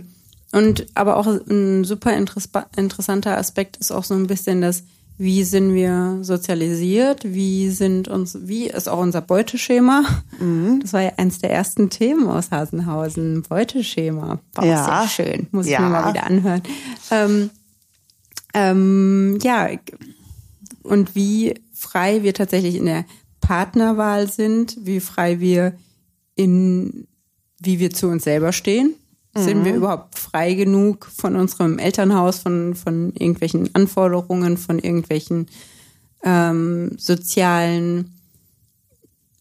Und aber auch ein super interessanter Aspekt ist auch so ein bisschen das, wie sind wir sozialisiert, wie sind uns, wie ist auch unser Beuteschema. Mhm. Das war ja eins der ersten Themen aus Hasenhausen, Beuteschema. War ja. sehr schön, muss ja. ich mir mal wieder anhören. Ähm, ähm, ja, und wie frei wir tatsächlich in der Partnerwahl sind, wie frei wir in, wie wir zu uns selber stehen. Sind wir mhm. überhaupt frei genug von unserem Elternhaus, von, von irgendwelchen Anforderungen, von irgendwelchen ähm, sozialen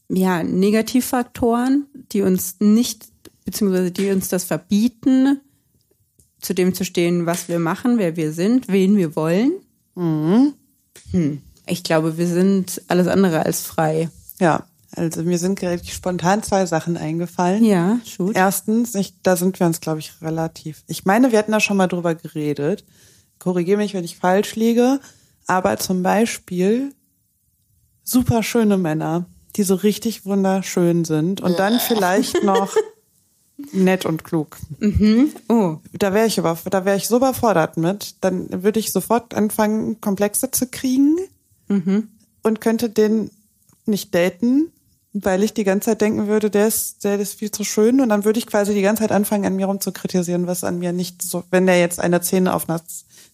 ja, Negativfaktoren, die uns nicht, beziehungsweise die uns das verbieten, zu dem zu stehen, was wir machen, wer wir sind, wen wir wollen? Mhm. Hm. Ich glaube, wir sind alles andere als frei. Ja, also mir sind gerade spontan zwei Sachen eingefallen. Ja, shoot. Erstens, ich, da sind wir uns, glaube ich, relativ. Ich meine, wir hatten da schon mal drüber geredet. Korrigiere mich, wenn ich falsch liege. Aber zum Beispiel super schöne Männer, die so richtig wunderschön sind und dann vielleicht noch nett und klug. Mhm. Oh. Da wäre ich über, da wäre ich so überfordert mit. Dann würde ich sofort anfangen, Komplexe zu kriegen mhm. und könnte den nicht daten, weil ich die ganze Zeit denken würde, der ist, der ist viel zu schön und dann würde ich quasi die ganze Zeit anfangen, an mir rumzukritisieren, was an mir nicht so, wenn der jetzt eine 10 auf einer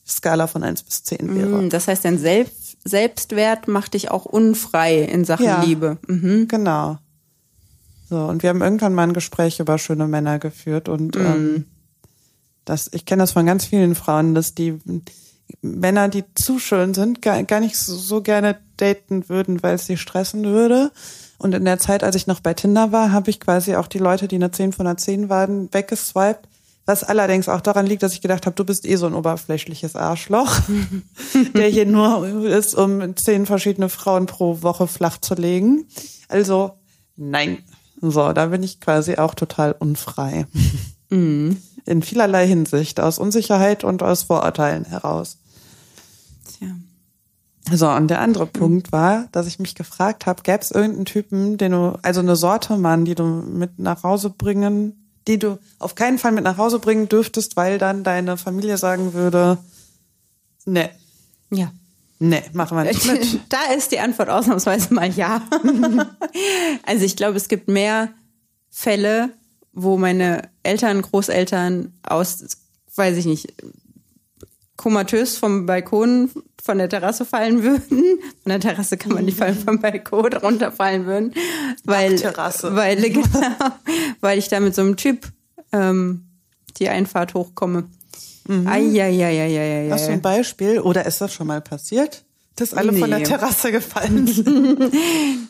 Skala von 1 bis 10 wäre. Mm, das heißt, dein Selbst Selbstwert macht dich auch unfrei in Sachen ja, Liebe. Mhm. Genau. So, und wir haben irgendwann mal ein Gespräch über schöne Männer geführt und mhm. ähm, das, ich kenne das von ganz vielen Frauen, dass die Männer, die zu schön sind, gar, gar nicht so, so gerne daten würden, weil es sie stressen würde. Und in der Zeit, als ich noch bei Tinder war, habe ich quasi auch die Leute, die eine 10 von einer 10 waren, weggeswiped. Was allerdings auch daran liegt, dass ich gedacht habe, du bist eh so ein oberflächliches Arschloch, der hier nur ist, um zehn verschiedene Frauen pro Woche flach zu legen. Also nein. So, da bin ich quasi auch total unfrei. Mhm. In vielerlei Hinsicht, aus Unsicherheit und aus Vorurteilen heraus. So, und der andere mhm. Punkt war, dass ich mich gefragt habe, gäbe es irgendeinen Typen, den du, also eine Sorte Mann, die du mit nach Hause bringen, die du auf keinen Fall mit nach Hause bringen dürftest, weil dann deine Familie sagen würde, ne. Ja. Nee, machen wir nicht mit. Da ist die Antwort ausnahmsweise mal ja. also ich glaube, es gibt mehr Fälle, wo meine Eltern, Großeltern aus, weiß ich nicht, komatös vom Balkon von der Terrasse fallen würden. Von der Terrasse kann man nicht fallen, vom Balkon runterfallen würden. Weil, Terrasse. weil, genau, weil ich da mit so einem Typ ähm, die Einfahrt hochkomme. Mhm. Ai, Hast du ein Beispiel? Oder ist das schon mal passiert? Dass alle nee. von der Terrasse gefallen sind?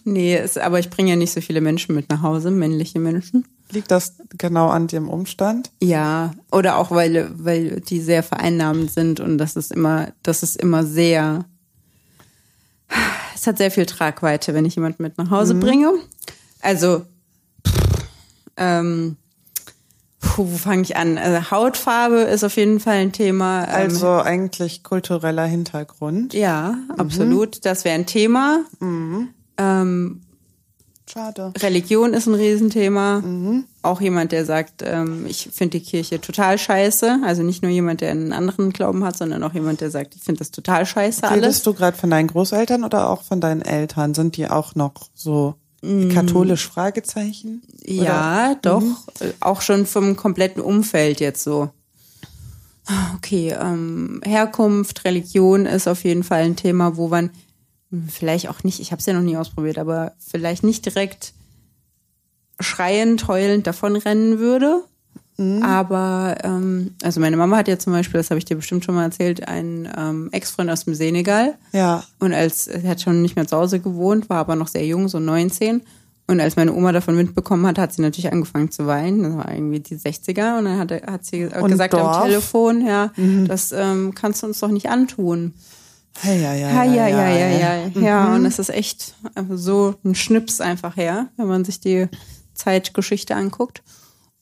nee, ist, aber ich bringe ja nicht so viele Menschen mit nach Hause, männliche Menschen. Liegt das genau an dem Umstand? Ja, oder auch weil, weil die sehr vereinnahmend sind und das ist immer, das ist immer sehr, es hat sehr viel Tragweite, wenn ich jemanden mit nach Hause mhm. bringe. Also, ähm, Puh, wo fange ich an? Also Hautfarbe ist auf jeden Fall ein Thema. Ähm, also ähm, eigentlich kultureller Hintergrund. Ja, mhm. absolut. Das wäre ein Thema. Mhm. Ähm, Schade. Religion ist ein Riesenthema. Auch jemand, der sagt, ähm, ich finde die Kirche total scheiße. Also nicht nur jemand, der einen anderen Glauben hat, sondern auch jemand, der sagt, ich finde das total scheiße alles. Redest du gerade von deinen Großeltern oder auch von deinen Eltern? Sind die auch noch so katholisch Fragezeichen? Ja, doch. Äh, Auch schon vom kompletten Umfeld jetzt so. Ah, Okay, ähm, Herkunft, Religion ist auf jeden Fall ein Thema, wo man vielleicht auch nicht, ich habe es ja noch nie ausprobiert, aber vielleicht nicht direkt schreiend, heulend davonrennen würde. Aber, ähm, also meine Mama hat ja zum Beispiel, das habe ich dir bestimmt schon mal erzählt, einen ähm, Ex-Freund aus dem Senegal. Ja. Und als, er hat schon nicht mehr zu Hause gewohnt, war aber noch sehr jung, so 19. Und als meine Oma davon Wind bekommen hat, hat sie natürlich angefangen zu weinen. Das war irgendwie die 60er. Und dann hat, hat sie Und gesagt Dorf? am Telefon, ja, das ähm, kannst du uns doch nicht antun. Ja, ja, ja. Ja, ja, ja, ja, ja. Ja, und das ist echt einfach so ein Schnips einfach her, wenn man sich die Zeitgeschichte anguckt.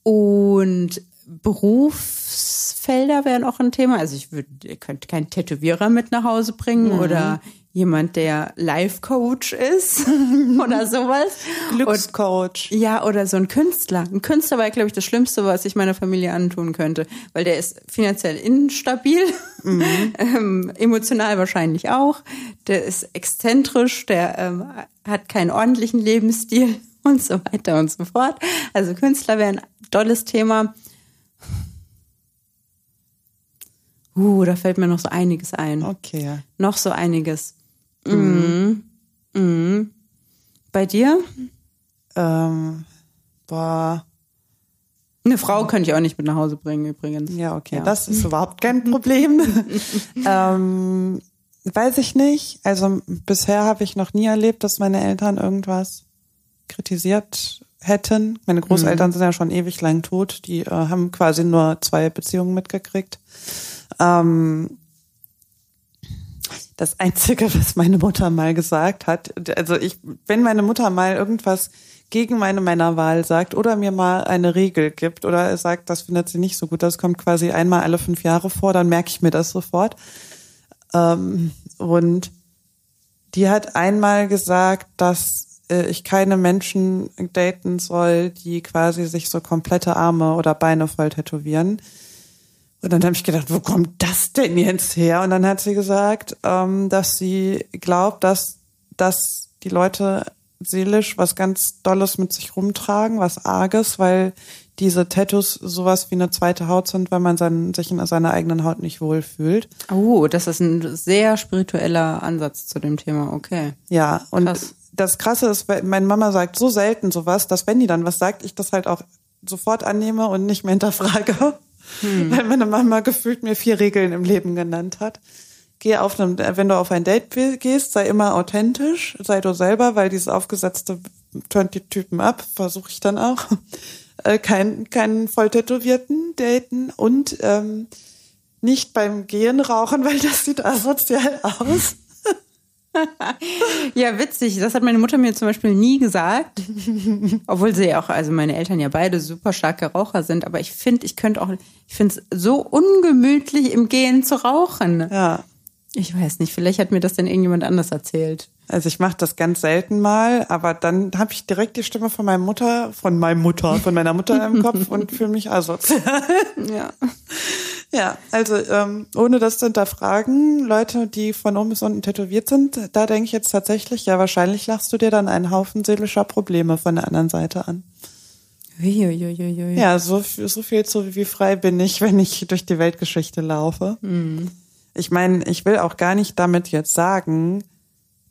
Und Berufsfelder wären auch ein Thema. Also ich würde, ihr könnt keinen Tätowierer mit nach Hause bringen oder jemand, der Life-Coach ist oder sowas. Glückscoach. Ja, oder so ein Künstler. Ein Künstler war, glaube ich, das Schlimmste, was ich meiner Familie antun könnte. Weil der ist finanziell instabil, ähm, emotional wahrscheinlich auch. Der ist exzentrisch, der ähm, hat keinen ordentlichen Lebensstil und so weiter und so fort. Also Künstler wäre ein tolles Thema. Uh, da fällt mir noch so einiges ein. Okay. Noch so einiges. Mhm. Mhm. Bei dir? Ähm, boah. Eine Frau könnte ich auch nicht mit nach Hause bringen, übrigens. Ja, okay. Ja. Das ist überhaupt kein Problem. ähm, weiß ich nicht. Also bisher habe ich noch nie erlebt, dass meine Eltern irgendwas kritisiert hätten. Meine Großeltern sind ja schon ewig lang tot. Die äh, haben quasi nur zwei Beziehungen mitgekriegt. Ähm, das Einzige, was meine Mutter mal gesagt hat, also ich, wenn meine Mutter mal irgendwas gegen meine Männerwahl sagt oder mir mal eine Regel gibt oder sagt, das findet sie nicht so gut, das kommt quasi einmal alle fünf Jahre vor, dann merke ich mir das sofort. Ähm, und die hat einmal gesagt, dass äh, ich keine Menschen daten soll, die quasi sich so komplette Arme oder Beine voll tätowieren. Und dann habe ich gedacht, wo kommt das denn jetzt her? Und dann hat sie gesagt, ähm, dass sie glaubt, dass, dass die Leute seelisch was ganz Dolles mit sich rumtragen, was Arges, weil diese Tattoos sowas wie eine zweite Haut sind, wenn man sein, sich in seiner eigenen Haut nicht wohlfühlt. Oh, das ist ein sehr spiritueller Ansatz zu dem Thema. Okay. Ja, und Krass. das Krasse ist, weil meine Mama sagt so selten sowas, dass wenn die dann was sagt, ich das halt auch sofort annehme und nicht mehr hinterfrage. Weil meine Mama gefühlt mir vier Regeln im Leben genannt hat. Geh auf einem, wenn du auf ein Date gehst, sei immer authentisch, sei du selber, weil dieses aufgesetzte turnt die Typen ab, versuche ich dann auch. Äh, kein, keinen voll tätowierten daten und ähm, nicht beim Gehen rauchen, weil das sieht asozial aus. Ja, witzig. Das hat meine Mutter mir zum Beispiel nie gesagt. Obwohl sie ja auch, also meine Eltern ja beide super starke Raucher sind. Aber ich finde, ich könnte auch, ich finde es so ungemütlich im Gehen zu rauchen. Ja. Ich weiß nicht, vielleicht hat mir das denn irgendjemand anders erzählt. Also ich mache das ganz selten mal, aber dann habe ich direkt die Stimme von meiner Mutter, von meiner Mutter, von meiner Mutter im Kopf und fühle mich asozial. Ja. Ja, also ähm, ohne das zu hinterfragen, Leute, die von oben bis unten tätowiert sind, da denke ich jetzt tatsächlich, ja, wahrscheinlich lachst du dir dann einen Haufen seelischer Probleme von der anderen Seite an. Uiuiuiui. Ja, so, so viel zu wie frei bin ich, wenn ich durch die Weltgeschichte laufe. Ich meine, ich will auch gar nicht damit jetzt sagen,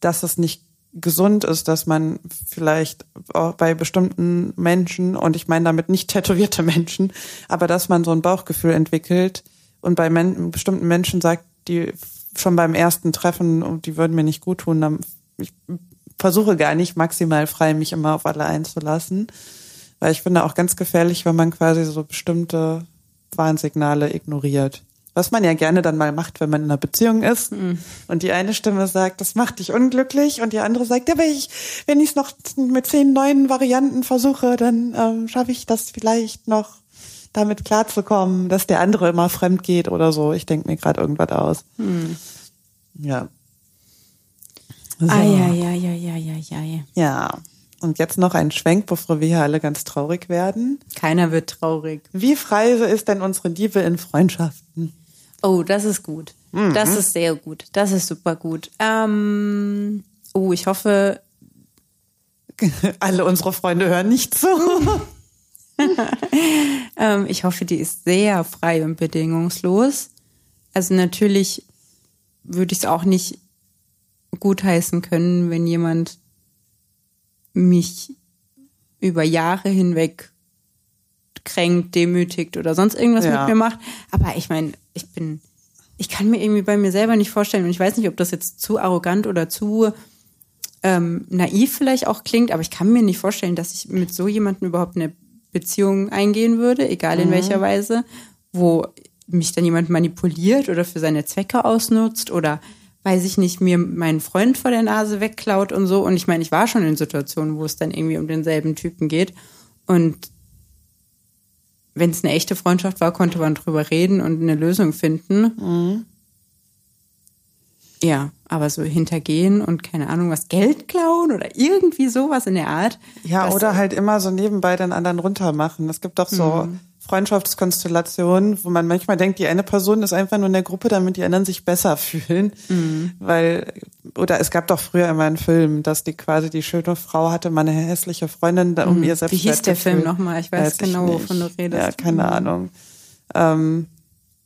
dass es nicht gesund ist, dass man vielleicht auch bei bestimmten Menschen, und ich meine damit nicht tätowierte Menschen, aber dass man so ein Bauchgefühl entwickelt und bei men bestimmten Menschen sagt, die schon beim ersten Treffen, und die würden mir nicht gut tun, dann ich versuche gar nicht maximal frei, mich immer auf alle einzulassen. Weil ich finde auch ganz gefährlich, wenn man quasi so bestimmte Warnsignale ignoriert. Was man ja gerne dann mal macht, wenn man in einer Beziehung ist. Und die eine Stimme sagt, das macht dich unglücklich. Und die andere sagt, ja, wenn ich wenn ich es noch mit zehn neuen Varianten versuche, dann ähm, schaffe ich das vielleicht noch damit klarzukommen, dass der andere immer fremd geht oder so. Ich denke mir gerade irgendwas aus. Ja. So. Eieieiei. Ja. Und jetzt noch ein Schwenk, bevor wir hier alle ganz traurig werden. Keiner wird traurig. Wie frei ist denn unsere Liebe in Freundschaften? Oh, das ist gut. Mhm. Das ist sehr gut. Das ist super gut. Ähm, oh, ich hoffe. Alle unsere Freunde hören nicht zu. ähm, ich hoffe, die ist sehr frei und bedingungslos. Also natürlich würde ich es auch nicht gutheißen können, wenn jemand mich über Jahre hinweg kränkt, demütigt oder sonst irgendwas ja. mit mir macht. Aber ich meine, ich bin, ich kann mir irgendwie bei mir selber nicht vorstellen und ich weiß nicht, ob das jetzt zu arrogant oder zu ähm, naiv vielleicht auch klingt, aber ich kann mir nicht vorstellen, dass ich mit so jemandem überhaupt eine Beziehung eingehen würde, egal in mhm. welcher Weise, wo mich dann jemand manipuliert oder für seine Zwecke ausnutzt oder weiß ich nicht, mir meinen Freund vor der Nase wegklaut und so. Und ich meine, ich war schon in Situationen, wo es dann irgendwie um denselben Typen geht. Und wenn es eine echte Freundschaft war, konnte man drüber reden und eine Lösung finden. Mhm. Ja, aber so hintergehen und keine Ahnung, was Geld klauen oder irgendwie sowas in der Art. Ja, oder halt immer so nebenbei den anderen runtermachen. Es gibt doch so mhm. Freundschaftskonstellationen, wo man manchmal denkt, die eine Person ist einfach nur in der Gruppe, damit die anderen sich besser fühlen. Mhm. Weil, oder es gab doch früher immer einen Film, dass die quasi die schöne Frau hatte, mal eine hässliche Freundin, um mhm. ihr selbst Wie hieß der Film nochmal? Ich weiß, weiß genau, ich wovon du redest. Ja, keine mhm. Ahnung. Ähm,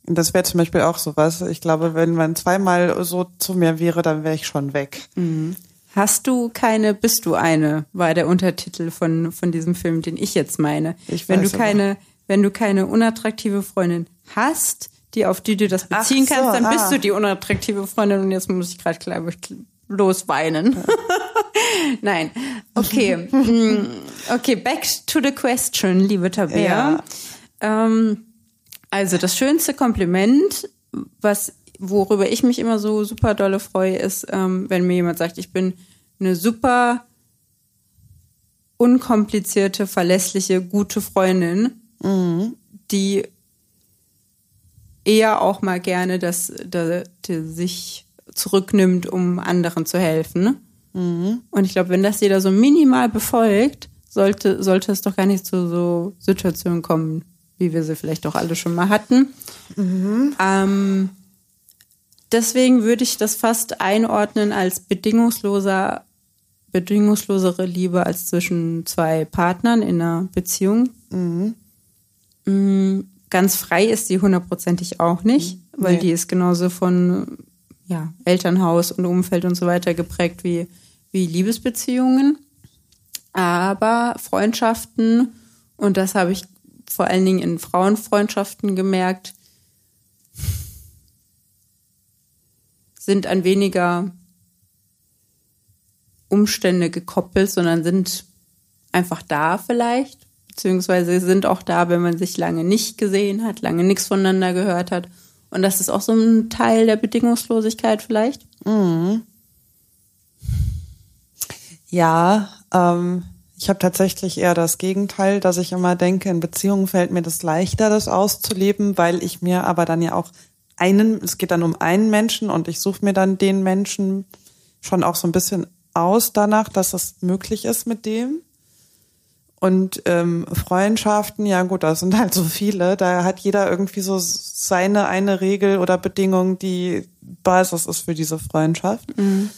das wäre zum Beispiel auch sowas. Ich glaube, wenn man zweimal so zu mir wäre, dann wäre ich schon weg. Mhm. Hast du keine, bist du eine, war der Untertitel von, von diesem Film, den ich jetzt meine. Ich wenn du keine, aber wenn du keine unattraktive Freundin hast, die auf die du das beziehen so, kannst, dann ah. bist du die unattraktive Freundin und jetzt muss ich gerade glaube ich losweinen. Ja. Nein. Okay. Mm, okay, back to the question, liebe Tabea. Ja. Ähm, also das schönste Kompliment, was worüber ich mich immer so super dolle freue, ist, ähm, wenn mir jemand sagt, ich bin eine super unkomplizierte, verlässliche, gute Freundin mhm. die eher auch mal gerne das, das, das sich zurücknimmt, um anderen zu helfen. Mhm. Und ich glaube, wenn das jeder so minimal befolgt, sollte, sollte es doch gar nicht zu so Situationen kommen, wie wir sie vielleicht auch alle schon mal hatten. Mhm. Ähm, deswegen würde ich das fast einordnen als bedingungsloser, bedingungslosere Liebe als zwischen zwei Partnern in einer Beziehung. Mhm. Mm, ganz frei ist sie hundertprozentig auch nicht, mhm. weil nee. die ist genauso von ja, Elternhaus und Umfeld und so weiter geprägt wie, wie Liebesbeziehungen. Aber Freundschaften, und das habe ich vor allen Dingen in Frauenfreundschaften gemerkt, sind an weniger Umstände gekoppelt, sondern sind einfach da vielleicht beziehungsweise sind auch da, wenn man sich lange nicht gesehen hat, lange nichts voneinander gehört hat. Und das ist auch so ein Teil der Bedingungslosigkeit vielleicht. Mhm. Ja, ähm, ich habe tatsächlich eher das Gegenteil, dass ich immer denke, in Beziehungen fällt mir das leichter, das auszuleben, weil ich mir aber dann ja auch einen, es geht dann um einen Menschen und ich suche mir dann den Menschen schon auch so ein bisschen aus danach, dass es möglich ist mit dem. Und ähm, Freundschaften, ja gut, das sind halt so viele. Da hat jeder irgendwie so seine eine Regel oder Bedingung, die Basis ist für diese Freundschaft. Mhm.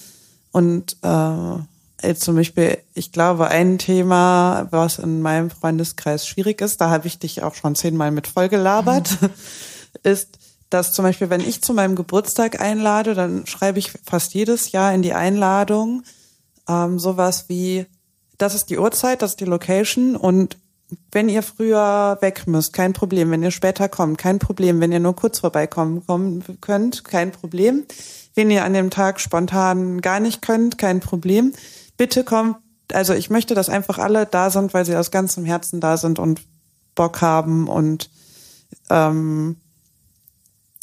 Und äh, jetzt zum Beispiel, ich glaube, ein Thema, was in meinem Freundeskreis schwierig ist, da habe ich dich auch schon zehnmal mit vollgelabert, mhm. ist, dass zum Beispiel, wenn ich zu meinem Geburtstag einlade, dann schreibe ich fast jedes Jahr in die Einladung ähm, sowas wie das ist die Uhrzeit, das ist die Location und wenn ihr früher weg müsst, kein Problem. Wenn ihr später kommt, kein Problem. Wenn ihr nur kurz vorbeikommen kommen könnt, kein Problem. Wenn ihr an dem Tag spontan gar nicht könnt, kein Problem. Bitte kommt, also ich möchte, dass einfach alle da sind, weil sie aus ganzem Herzen da sind und Bock haben und ähm,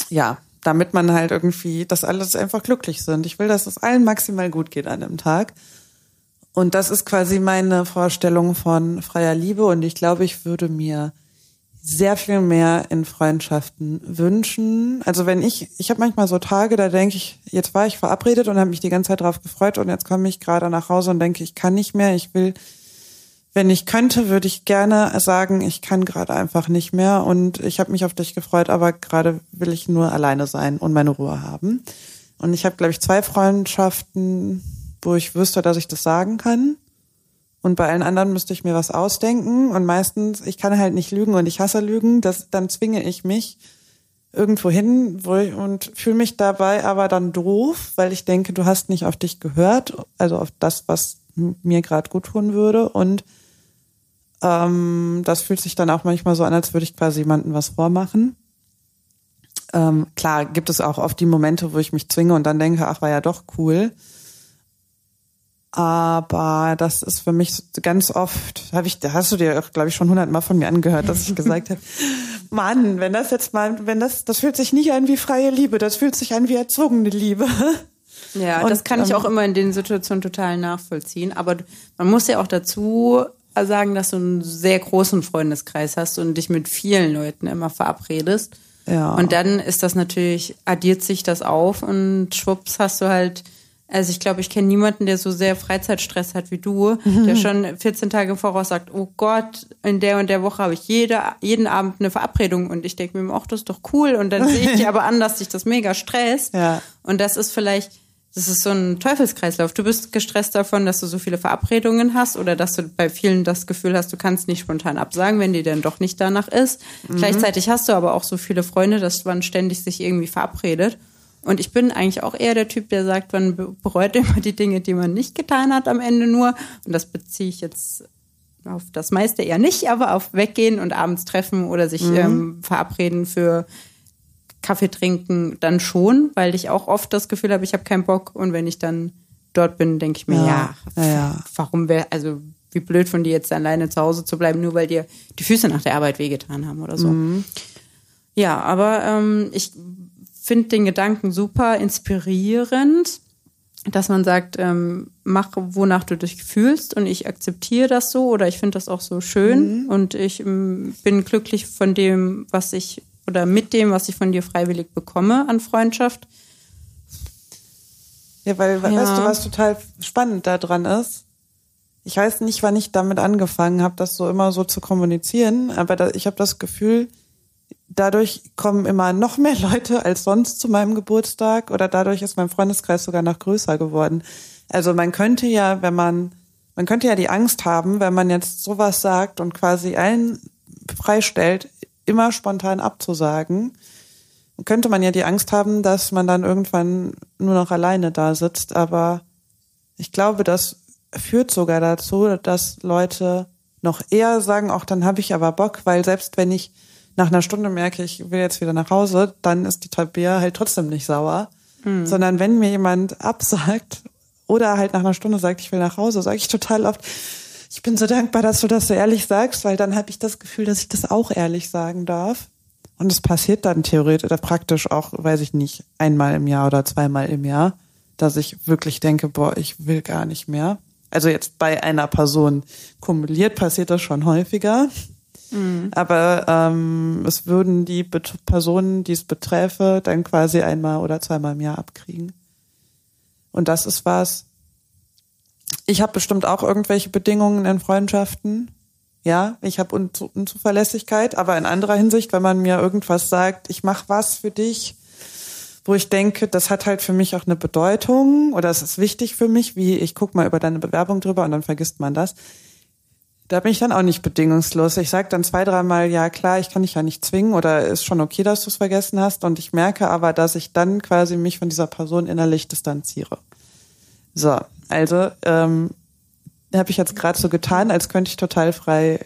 ja, damit man halt irgendwie, dass alle einfach glücklich sind. Ich will, dass es allen maximal gut geht an dem Tag. Und das ist quasi meine Vorstellung von freier Liebe. Und ich glaube, ich würde mir sehr viel mehr in Freundschaften wünschen. Also wenn ich, ich habe manchmal so Tage, da denke ich, jetzt war ich verabredet und habe mich die ganze Zeit drauf gefreut und jetzt komme ich gerade nach Hause und denke, ich kann nicht mehr, ich will wenn ich könnte, würde ich gerne sagen, ich kann gerade einfach nicht mehr und ich habe mich auf dich gefreut, aber gerade will ich nur alleine sein und meine Ruhe haben. Und ich habe, glaube ich, zwei Freundschaften, wo ich wüsste, dass ich das sagen kann. Und bei allen anderen müsste ich mir was ausdenken. Und meistens, ich kann halt nicht lügen und ich hasse Lügen. Das, dann zwinge ich mich irgendwo hin wo ich, und fühle mich dabei aber dann doof, weil ich denke, du hast nicht auf dich gehört, also auf das, was mir gerade gut tun würde. Und ähm, das fühlt sich dann auch manchmal so an, als würde ich quasi jemandem was vormachen. Ähm, klar gibt es auch oft die Momente, wo ich mich zwinge und dann denke, ach, war ja doch cool. Aber das ist für mich ganz oft, habe ich, da hast du dir, glaube ich, schon hundertmal von mir angehört, dass ich gesagt habe, Mann, wenn das jetzt mal, wenn das, das fühlt sich nicht an wie freie Liebe, das fühlt sich an wie erzogene Liebe. Ja, und, das kann ich ähm, auch immer in den Situationen total nachvollziehen. Aber man muss ja auch dazu sagen, dass du einen sehr großen Freundeskreis hast und dich mit vielen Leuten immer verabredest. Ja. Und dann ist das natürlich, addiert sich das auf und schwupps hast du halt, also ich glaube, ich kenne niemanden, der so sehr Freizeitstress hat wie du, mhm. der schon 14 Tage im Voraus sagt, oh Gott, in der und der Woche habe ich jede, jeden Abend eine Verabredung und ich denke mir, ach, das ist doch cool und dann sehe ich dir aber an, dass dich das mega stresst. Ja. Und das ist vielleicht das ist so ein Teufelskreislauf. Du bist gestresst davon, dass du so viele Verabredungen hast oder dass du bei vielen das Gefühl hast, du kannst nicht spontan absagen, wenn dir denn doch nicht danach ist. Mhm. Gleichzeitig hast du aber auch so viele Freunde, dass man ständig sich irgendwie verabredet. Und ich bin eigentlich auch eher der Typ, der sagt, man bereut immer die Dinge, die man nicht getan hat am Ende nur. Und das beziehe ich jetzt auf das meiste eher nicht, aber auf Weggehen und abends treffen oder sich mhm. ähm, verabreden für Kaffee trinken dann schon, weil ich auch oft das Gefühl habe, ich habe keinen Bock und wenn ich dann dort bin, denke ich mir, ja, ja, ja. warum wäre, also wie blöd von dir jetzt alleine zu Hause zu bleiben, nur weil dir die Füße nach der Arbeit wehgetan haben oder so. Mhm. Ja, aber ähm, ich finde den Gedanken super inspirierend, dass man sagt, ähm, mach, wonach du dich fühlst und ich akzeptiere das so oder ich finde das auch so schön mhm. und ich ähm, bin glücklich von dem, was ich oder mit dem, was ich von dir freiwillig bekomme an Freundschaft. Ja, weil, ja. weißt du, was total spannend daran ist? Ich weiß nicht, wann ich damit angefangen habe, das so immer so zu kommunizieren, aber da, ich habe das Gefühl, dadurch kommen immer noch mehr Leute als sonst zu meinem Geburtstag oder dadurch ist mein Freundeskreis sogar noch größer geworden. Also man könnte ja, wenn man, man könnte ja die Angst haben, wenn man jetzt sowas sagt und quasi allen freistellt, immer spontan abzusagen, könnte man ja die Angst haben, dass man dann irgendwann nur noch alleine da sitzt. Aber ich glaube, das führt sogar dazu, dass Leute noch eher sagen, auch dann habe ich aber Bock, weil selbst wenn ich nach einer Stunde merke, ich will jetzt wieder nach Hause, dann ist die Tabea halt trotzdem nicht sauer. Mhm. Sondern wenn mir jemand absagt oder halt nach einer Stunde sagt, ich will nach Hause, sage ich total oft, ich bin so dankbar, dass du das so ehrlich sagst, weil dann habe ich das Gefühl, dass ich das auch ehrlich sagen darf. Und es passiert dann theoretisch oder praktisch auch, weiß ich nicht, einmal im Jahr oder zweimal im Jahr, dass ich wirklich denke, boah, ich will gar nicht mehr. Also jetzt bei einer Person kumuliert passiert das schon häufiger. Mhm. Aber ähm, es würden die Bet Personen, die es beträfe, dann quasi einmal oder zweimal im Jahr abkriegen. Und das ist was, ich habe bestimmt auch irgendwelche Bedingungen in Freundschaften. Ja, ich habe Unzu Unzuverlässigkeit, aber in anderer Hinsicht, wenn man mir irgendwas sagt, ich mache was für dich, wo ich denke, das hat halt für mich auch eine Bedeutung oder es ist wichtig für mich, wie ich guck mal über deine Bewerbung drüber und dann vergisst man das. Da bin ich dann auch nicht bedingungslos. Ich sage dann zwei, dreimal, ja klar, ich kann dich ja nicht zwingen oder ist schon okay, dass du es vergessen hast. Und ich merke aber, dass ich dann quasi mich von dieser Person innerlich distanziere. So, also ähm, habe ich jetzt gerade so getan, als könnte ich total frei,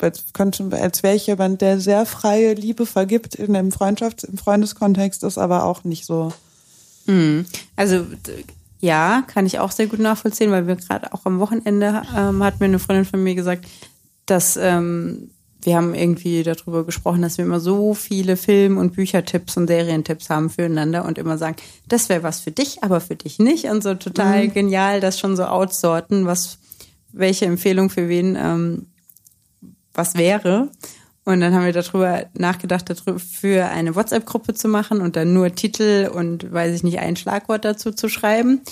als könnte, als wäre ich jemand, der sehr freie Liebe vergibt in einem Freundschafts-, im Freundeskontext, ist aber auch nicht so. Hm. Also ja, kann ich auch sehr gut nachvollziehen, weil wir gerade auch am Wochenende ähm, hat mir eine Freundin von mir gesagt, dass ähm, wir haben irgendwie darüber gesprochen, dass wir immer so viele Film- und Büchertipps und Serientipps haben füreinander und immer sagen, das wäre was für dich, aber für dich nicht. Und so total mhm. genial, das schon so outsorten, was, welche Empfehlung für wen ähm, was wäre. Und dann haben wir darüber nachgedacht, für eine WhatsApp-Gruppe zu machen und dann nur Titel und weiß ich nicht, ein Schlagwort dazu zu schreiben.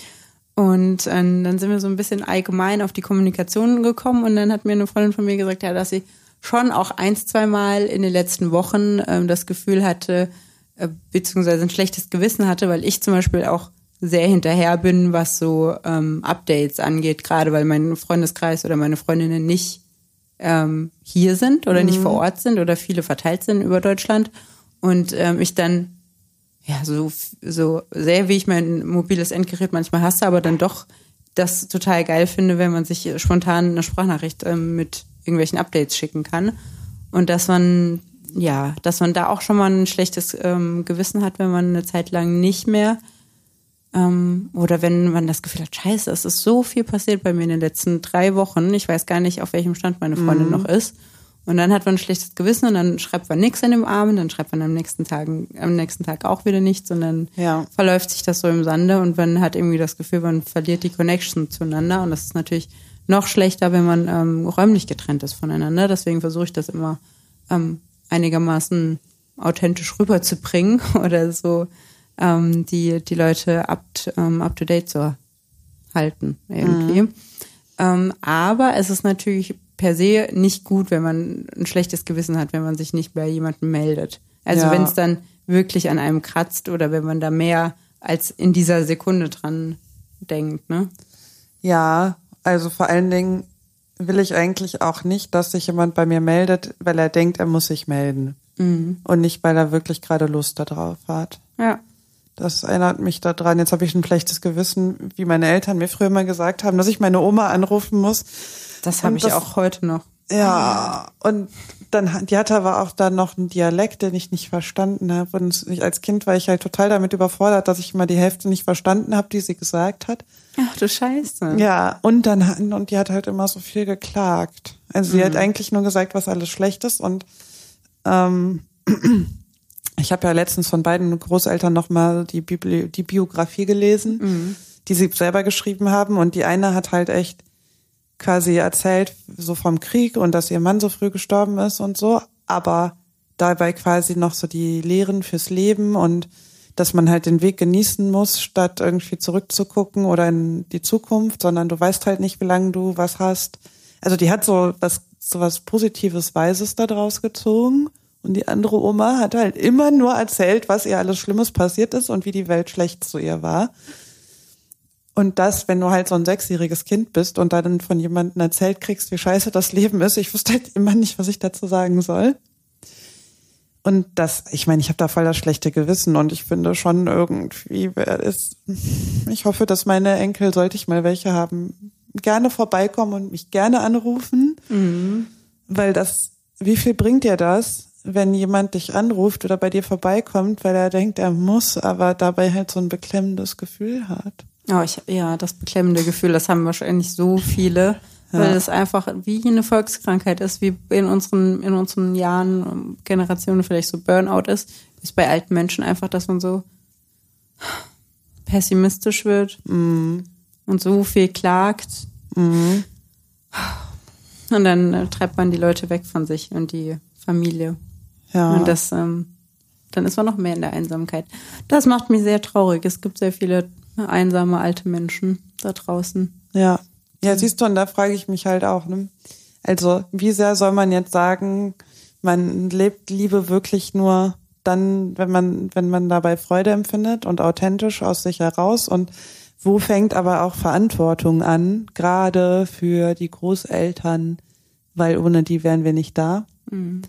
Und äh, dann sind wir so ein bisschen allgemein auf die Kommunikation gekommen und dann hat mir eine Freundin von mir gesagt, ja, dass sie schon auch eins, zweimal in den letzten Wochen ähm, das Gefühl hatte, äh, beziehungsweise ein schlechtes Gewissen hatte, weil ich zum Beispiel auch sehr hinterher bin, was so ähm, Updates angeht, gerade weil mein Freundeskreis oder meine Freundinnen nicht ähm, hier sind oder mhm. nicht vor Ort sind oder viele verteilt sind über Deutschland und ähm, ich dann ja so so sehr wie ich mein mobiles Endgerät manchmal hasse, aber dann doch das total geil finde, wenn man sich spontan eine Sprachnachricht ähm, mit irgendwelchen Updates schicken kann und dass man ja, dass man da auch schon mal ein schlechtes ähm, Gewissen hat, wenn man eine Zeit lang nicht mehr ähm, oder wenn man das Gefühl hat, scheiße, es ist so viel passiert bei mir in den letzten drei Wochen. Ich weiß gar nicht, auf welchem Stand meine Freundin mhm. noch ist. Und dann hat man ein schlechtes Gewissen und dann schreibt man nichts an dem Abend, dann schreibt man am nächsten Tag, am nächsten Tag auch wieder nichts und dann ja. verläuft sich das so im Sande und man hat irgendwie das Gefühl, man verliert die Connection zueinander und das ist natürlich noch schlechter, wenn man ähm, räumlich getrennt ist voneinander. Deswegen versuche ich das immer ähm, einigermaßen authentisch rüberzubringen oder so ähm, die, die Leute up, ähm, up to date zu halten irgendwie. Mhm. Ähm, aber es ist natürlich per se nicht gut, wenn man ein schlechtes Gewissen hat, wenn man sich nicht bei jemandem meldet. Also ja. wenn es dann wirklich an einem kratzt oder wenn man da mehr als in dieser Sekunde dran denkt, ne? Ja, also vor allen Dingen will ich eigentlich auch nicht, dass sich jemand bei mir meldet, weil er denkt, er muss sich melden. Mhm. Und nicht, weil er wirklich gerade Lust darauf hat. Ja. Das erinnert mich daran. Jetzt habe ich ein schlechtes Gewissen, wie meine Eltern mir früher mal gesagt haben, dass ich meine Oma anrufen muss. Das habe ich das, auch heute noch. Ja, und dann, die hatte aber auch dann noch einen Dialekt, den ich nicht verstanden habe. Und ich, als Kind war ich halt total damit überfordert, dass ich immer die Hälfte nicht verstanden habe, die sie gesagt hat. Ach du Scheiße. Ja, und dann, und die hat halt immer so viel geklagt. Also sie mhm. hat eigentlich nur gesagt, was alles schlecht ist und ähm, ich habe ja letztens von beiden Großeltern nochmal die, Bibli die Biografie gelesen, mhm. die sie selber geschrieben haben. Und die eine hat halt echt quasi erzählt, so vom Krieg und dass ihr Mann so früh gestorben ist und so, aber dabei quasi noch so die Lehren fürs Leben und dass man halt den Weg genießen muss, statt irgendwie zurückzugucken oder in die Zukunft, sondern du weißt halt nicht, wie lange du was hast. Also die hat so was, so was Positives, Weises da draus gezogen. Und die andere Oma hat halt immer nur erzählt, was ihr alles Schlimmes passiert ist und wie die Welt schlecht zu ihr war. Und das, wenn du halt so ein sechsjähriges Kind bist und dann von jemandem erzählt kriegst, wie scheiße das Leben ist, ich wusste halt immer nicht, was ich dazu sagen soll. Und das, ich meine, ich habe da voll das schlechte Gewissen und ich finde schon irgendwie, ist, ich hoffe, dass meine Enkel, sollte ich mal welche haben, gerne vorbeikommen und mich gerne anrufen, mhm. weil das, wie viel bringt dir das, wenn jemand dich anruft oder bei dir vorbeikommt, weil er denkt, er muss, aber dabei halt so ein beklemmendes Gefühl hat. Oh, ich, ja, das beklemmende Gefühl, das haben wahrscheinlich so viele, ja. weil es einfach wie eine Volkskrankheit ist, wie in unseren, in unseren Jahren, Generationen vielleicht so Burnout ist, ist bei alten Menschen einfach, dass man so pessimistisch wird mhm. und so viel klagt. Mhm. Und dann äh, treibt man die Leute weg von sich und die Familie. Ja. Und das, ähm, dann ist man noch mehr in der Einsamkeit. Das macht mich sehr traurig. Es gibt sehr viele einsame alte Menschen da draußen. Ja. Ja, siehst du, und da frage ich mich halt auch, ne? Also, wie sehr soll man jetzt sagen, man lebt Liebe wirklich nur dann, wenn man, wenn man dabei Freude empfindet und authentisch aus sich heraus und wo fängt aber auch Verantwortung an, gerade für die Großeltern, weil ohne die wären wir nicht da. Mhm.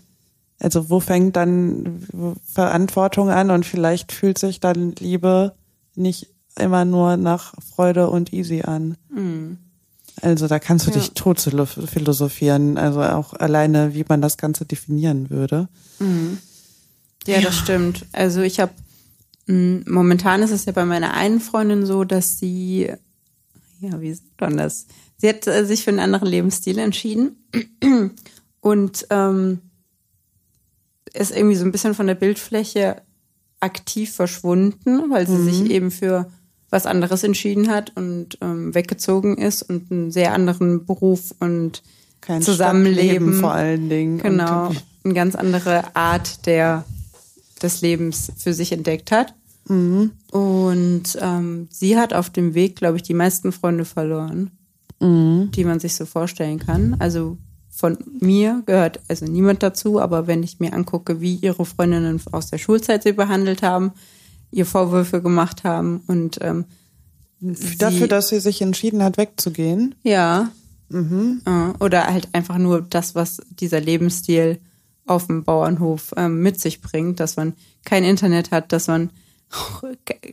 Also wo fängt dann Verantwortung an und vielleicht fühlt sich dann Liebe nicht immer nur nach Freude und easy an. Mhm. Also da kannst du ja. dich tot philosophieren, also auch alleine, wie man das Ganze definieren würde. Mhm. Ja, ja, das stimmt. Also ich habe momentan ist es ja bei meiner einen Freundin so, dass sie, ja, wie sagt man das? Sie hat äh, sich für einen anderen Lebensstil entschieden und ähm, ist irgendwie so ein bisschen von der Bildfläche aktiv verschwunden, weil sie mhm. sich eben für was anderes entschieden hat und ähm, weggezogen ist und einen sehr anderen Beruf und Kein Zusammenleben vor allen Dingen. Genau, eine ganz andere Art der des Lebens für sich entdeckt hat. Mhm. Und ähm, sie hat auf dem Weg, glaube ich, die meisten Freunde verloren, mhm. die man sich so vorstellen kann. Also von mir gehört also niemand dazu, aber wenn ich mir angucke, wie ihre Freundinnen aus der Schulzeit sie behandelt haben, ihr Vorwürfe gemacht haben und ähm, dafür, sie, dass sie sich entschieden hat, wegzugehen. Ja. Mhm. Oder halt einfach nur das, was dieser Lebensstil auf dem Bauernhof ähm, mit sich bringt, dass man kein Internet hat, dass man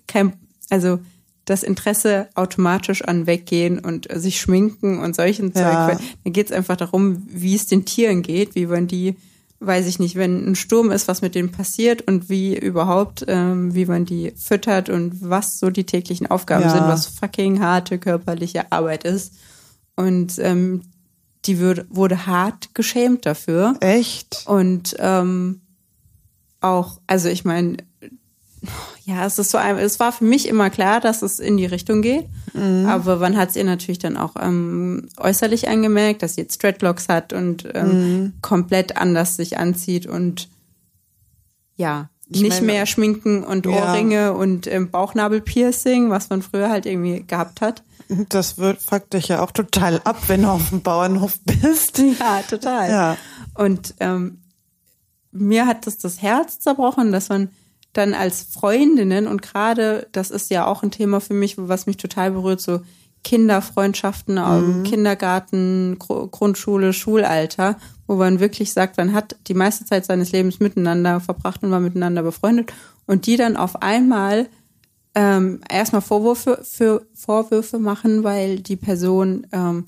kein, also das Interesse automatisch an Weggehen und sich schminken und solchen ja. Zeug. Da geht es einfach darum, wie es den Tieren geht, wie man die, weiß ich nicht, wenn ein Sturm ist, was mit denen passiert und wie überhaupt, ähm, wie man die füttert und was so die täglichen Aufgaben ja. sind, was fucking harte körperliche Arbeit ist. Und ähm, die würde, wurde hart geschämt dafür. Echt? Und ähm, auch, also ich meine, ja, es ist so, es war für mich immer klar, dass es in die Richtung geht. Mhm. Aber man hat es ihr natürlich dann auch ähm, äußerlich angemerkt, dass sie jetzt Dreadlocks hat und ähm, mhm. komplett anders sich anzieht und ja, ich nicht meine, mehr Schminken und Ohrringe ja. und ähm, Bauchnabelpiercing, was man früher halt irgendwie gehabt hat. Das wird, fuckt dich ja auch total ab, wenn du auf dem Bauernhof bist. Ja, total. Ja. Und ähm, mir hat das das Herz zerbrochen, dass man dann als Freundinnen und gerade, das ist ja auch ein Thema für mich, was mich total berührt, so Kinderfreundschaften mhm. Kindergarten, Grundschule, Schulalter, wo man wirklich sagt, man hat die meiste Zeit seines Lebens miteinander verbracht und war miteinander befreundet und die dann auf einmal ähm, erstmal Vorwürfe für Vorwürfe machen, weil die Person ähm,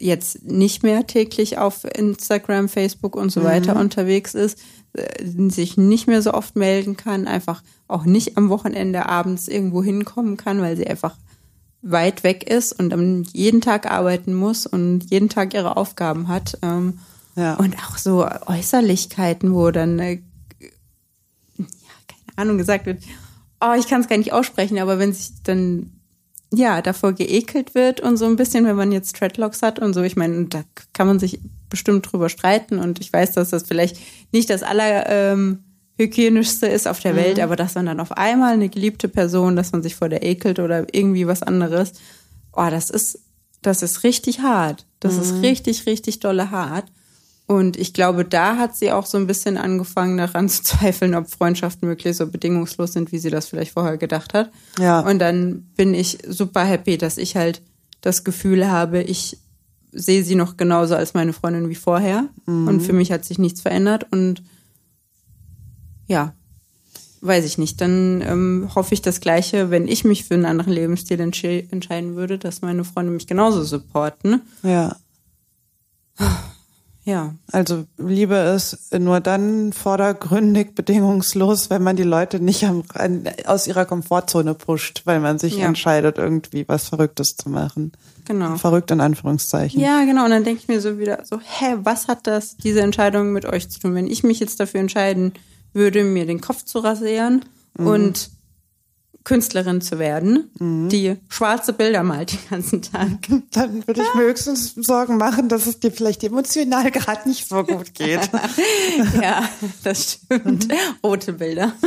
jetzt nicht mehr täglich auf Instagram, Facebook und so weiter mhm. unterwegs ist, äh, sich nicht mehr so oft melden kann, einfach auch nicht am Wochenende abends irgendwo hinkommen kann, weil sie einfach weit weg ist und dann jeden Tag arbeiten muss und jeden Tag ihre Aufgaben hat. Ähm, ja. Und auch so Äußerlichkeiten, wo dann, äh, ja, keine Ahnung, gesagt wird, oh, ich kann es gar nicht aussprechen, aber wenn sich dann ja davor geekelt wird und so ein bisschen, wenn man jetzt Treadlocks hat und so, ich meine, da kann man sich bestimmt drüber streiten und ich weiß, dass das vielleicht nicht das aller ähm, hygienischste ist auf der mhm. Welt, aber dass man dann auf einmal eine geliebte Person, dass man sich vor der ekelt oder irgendwie was anderes, oh, das ist, das ist richtig hart. Das mhm. ist richtig, richtig dolle hart. Und ich glaube, da hat sie auch so ein bisschen angefangen, daran zu zweifeln, ob Freundschaften wirklich so bedingungslos sind, wie sie das vielleicht vorher gedacht hat. Ja. Und dann bin ich super happy, dass ich halt das Gefühl habe, ich sehe sie noch genauso als meine Freundin wie vorher. Mhm. Und für mich hat sich nichts verändert. Und ja, weiß ich nicht. Dann ähm, hoffe ich das Gleiche, wenn ich mich für einen anderen Lebensstil entsche entscheiden würde, dass meine Freunde mich genauso supporten. Ja. Ja. Also Liebe ist nur dann vordergründig bedingungslos, wenn man die Leute nicht am, aus ihrer Komfortzone pusht, weil man sich ja. entscheidet, irgendwie was Verrücktes zu machen. Genau. Verrückt in Anführungszeichen. Ja, genau. Und dann denke ich mir so wieder so, hä, was hat das, diese Entscheidung mit euch zu tun? Wenn ich mich jetzt dafür entscheiden würde, mir den Kopf zu rasieren mhm. und Künstlerin zu werden, mhm. die schwarze Bilder malt den ganzen Tag. Dann würde ich mir höchstens Sorgen machen, dass es dir vielleicht emotional gerade nicht so gut geht. ja, das stimmt. Mhm. Rote Bilder.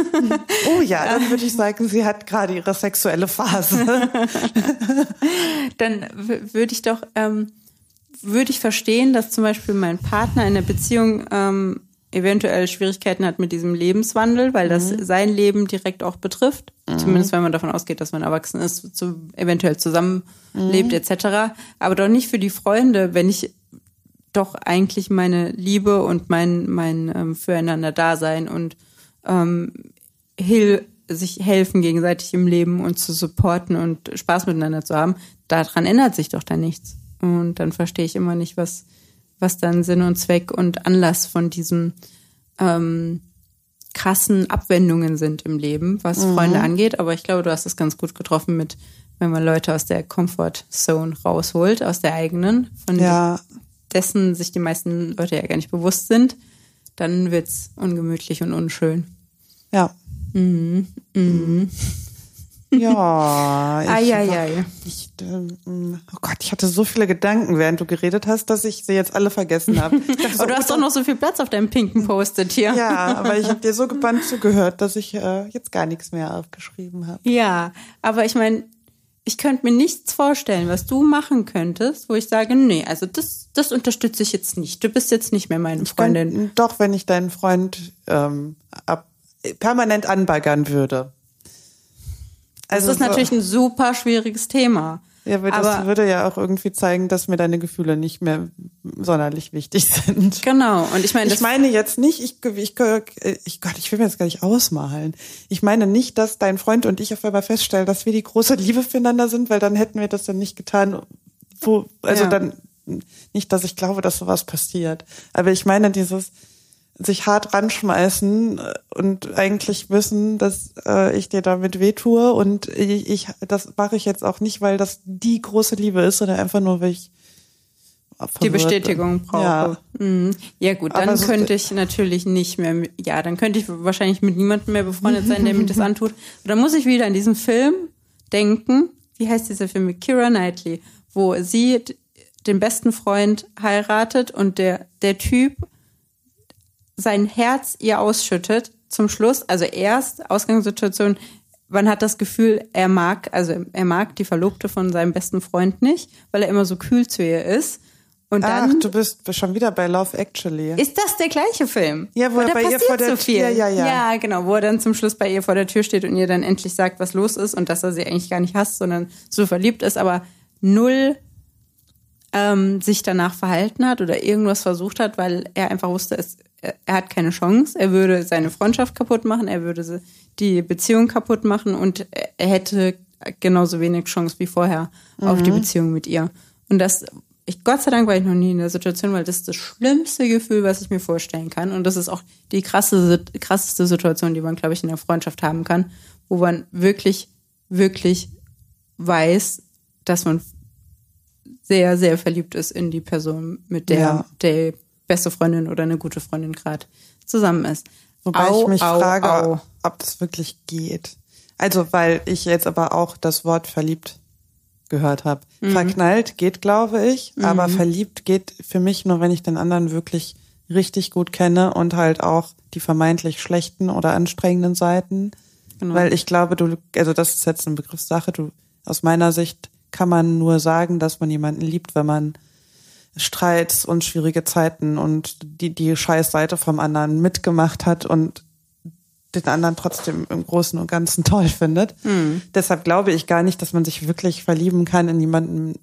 Oh ja, dann würde ich sagen, sie hat gerade ihre sexuelle Phase. dann würde ich doch, ähm, würde ich verstehen, dass zum Beispiel mein Partner in der Beziehung ähm, eventuell Schwierigkeiten hat mit diesem Lebenswandel, weil das mhm. sein Leben direkt auch betrifft. Mhm. Zumindest wenn man davon ausgeht, dass man erwachsen ist, zu, eventuell zusammenlebt mhm. etc. Aber doch nicht für die Freunde, wenn ich doch eigentlich meine Liebe und mein, mein ähm, Füreinander Dasein und ähm, hil sich helfen gegenseitig im Leben und zu supporten und Spaß miteinander zu haben, daran ändert sich doch dann nichts. Und dann verstehe ich immer nicht, was was dann Sinn und Zweck und Anlass von diesen ähm, krassen Abwendungen sind im Leben, was mhm. Freunde angeht. Aber ich glaube, du hast es ganz gut getroffen mit, wenn man Leute aus der Comfort Zone rausholt, aus der eigenen, von ja. dessen sich die meisten Leute ja gar nicht bewusst sind, dann wird's ungemütlich und unschön. Ja. Mhm. Mhm. Ja. Ich, Ai, ai, ai. Ich, ähm, oh Gott, ich hatte so viele Gedanken, während du geredet hast, dass ich sie jetzt alle vergessen habe. Aber du hast doch noch so viel Platz auf deinem pinken Post-it hier. Ja, aber ich habe dir so gebannt zugehört, dass ich äh, jetzt gar nichts mehr aufgeschrieben habe. Ja, aber ich meine, ich könnte mir nichts vorstellen, was du machen könntest, wo ich sage, nee, also das, das unterstütze ich jetzt nicht. Du bist jetzt nicht mehr meine Freundin. Wenn, doch, wenn ich deinen Freund ähm, ab, permanent anbaggern würde. Also das ist natürlich ein super schwieriges Thema. Ja, aber das würde ja auch irgendwie zeigen, dass mir deine Gefühle nicht mehr sonderlich wichtig sind. Genau. Und ich meine, ich meine jetzt nicht, ich, ich, ich Gott, ich will mir das gar nicht ausmalen. Ich meine nicht, dass dein Freund und ich auf einmal feststellen, dass wir die große Liebe füreinander sind, weil dann hätten wir das dann nicht getan. Wo, also ja. dann nicht, dass ich glaube, dass sowas passiert. Aber ich meine dieses sich hart ranschmeißen und eigentlich wissen, dass äh, ich dir damit wehtue und ich, ich das mache ich jetzt auch nicht, weil das die große Liebe ist, sondern einfach nur, weil ich die Bestätigung brauche. Ja, mhm. ja gut, dann so könnte ich natürlich nicht mehr, ja, dann könnte ich wahrscheinlich mit niemandem mehr befreundet sein, der mir das antut. Und dann muss ich wieder an diesen Film denken. Wie heißt dieser Film mit Kira Knightley, wo sie den besten Freund heiratet und der der Typ sein Herz ihr ausschüttet zum Schluss, also erst Ausgangssituation, man hat das Gefühl, er mag, also er mag die Verlobte von seinem besten Freund nicht, weil er immer so kühl zu ihr ist. Und dann, Ach, du bist schon wieder bei Love Actually. Ist das der gleiche Film? Ja, wo, er bei ihr vor der so. Tür, ja, ja. Ja, genau, wo er dann zum Schluss bei ihr vor der Tür steht und ihr dann endlich sagt, was los ist und dass er sie eigentlich gar nicht hasst, sondern so verliebt ist, aber null ähm, sich danach verhalten hat oder irgendwas versucht hat, weil er einfach wusste, es, er hat keine Chance, er würde seine Freundschaft kaputt machen, er würde die Beziehung kaputt machen und er hätte genauso wenig Chance wie vorher mhm. auf die mhm. Beziehung mit ihr. Und das, ich, Gott sei Dank war ich noch nie in der Situation, weil das ist das schlimmste Gefühl, was ich mir vorstellen kann. Und das ist auch die krasse, krasseste Situation, die man, glaube ich, in der Freundschaft haben kann, wo man wirklich, wirklich weiß, dass man sehr, sehr verliebt ist in die Person, mit der ja. der beste Freundin oder eine gute Freundin gerade zusammen ist. Wobei au, ich mich au, frage, au. ob das wirklich geht. Also, weil ich jetzt aber auch das Wort verliebt gehört habe. Mhm. Verknallt geht, glaube ich, mhm. aber verliebt geht für mich nur, wenn ich den anderen wirklich richtig gut kenne und halt auch die vermeintlich schlechten oder anstrengenden Seiten. Genau. Weil ich glaube, du, also das ist jetzt eine Begriffssache, du, aus meiner Sicht kann man nur sagen, dass man jemanden liebt, wenn man Streits und schwierige Zeiten und die, die Scheißseite vom anderen mitgemacht hat und den anderen trotzdem im Großen und Ganzen toll findet. Mhm. Deshalb glaube ich gar nicht, dass man sich wirklich verlieben kann in jemanden,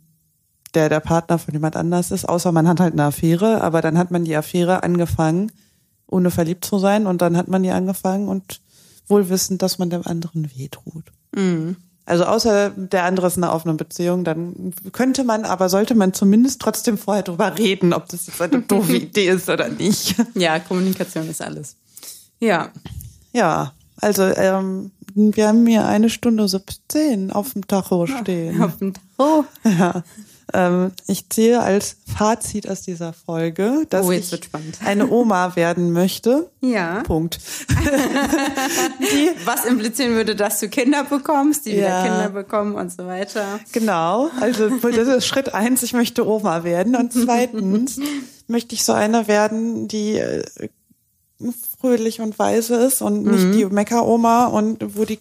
der der Partner von jemand anders ist, außer man hat halt eine Affäre, aber dann hat man die Affäre angefangen, ohne verliebt zu sein und dann hat man die angefangen und wohl wissend, dass man dem anderen wehtut. Mhm. Also außer der andere ist in einer offenen Beziehung, dann könnte man, aber sollte man zumindest trotzdem vorher drüber reden, ob das jetzt eine doofe Idee ist oder nicht. Ja, Kommunikation ist alles. Ja. Ja, also ähm, wir haben hier eine Stunde 17 auf dem Tacho stehen. Auf dem Tacho? Ja. Ähm, ich ziehe als Fazit aus dieser Folge, dass oh, ich eine Oma werden möchte. Ja. Punkt. die, Was implizieren würde, dass du Kinder bekommst, die ja. wieder Kinder bekommen und so weiter. Genau. Also das ist Schritt eins, ich möchte Oma werden. Und zweitens möchte ich so eine werden, die äh, fröhlich und weise ist und nicht mhm. die Mecker-Oma und wo die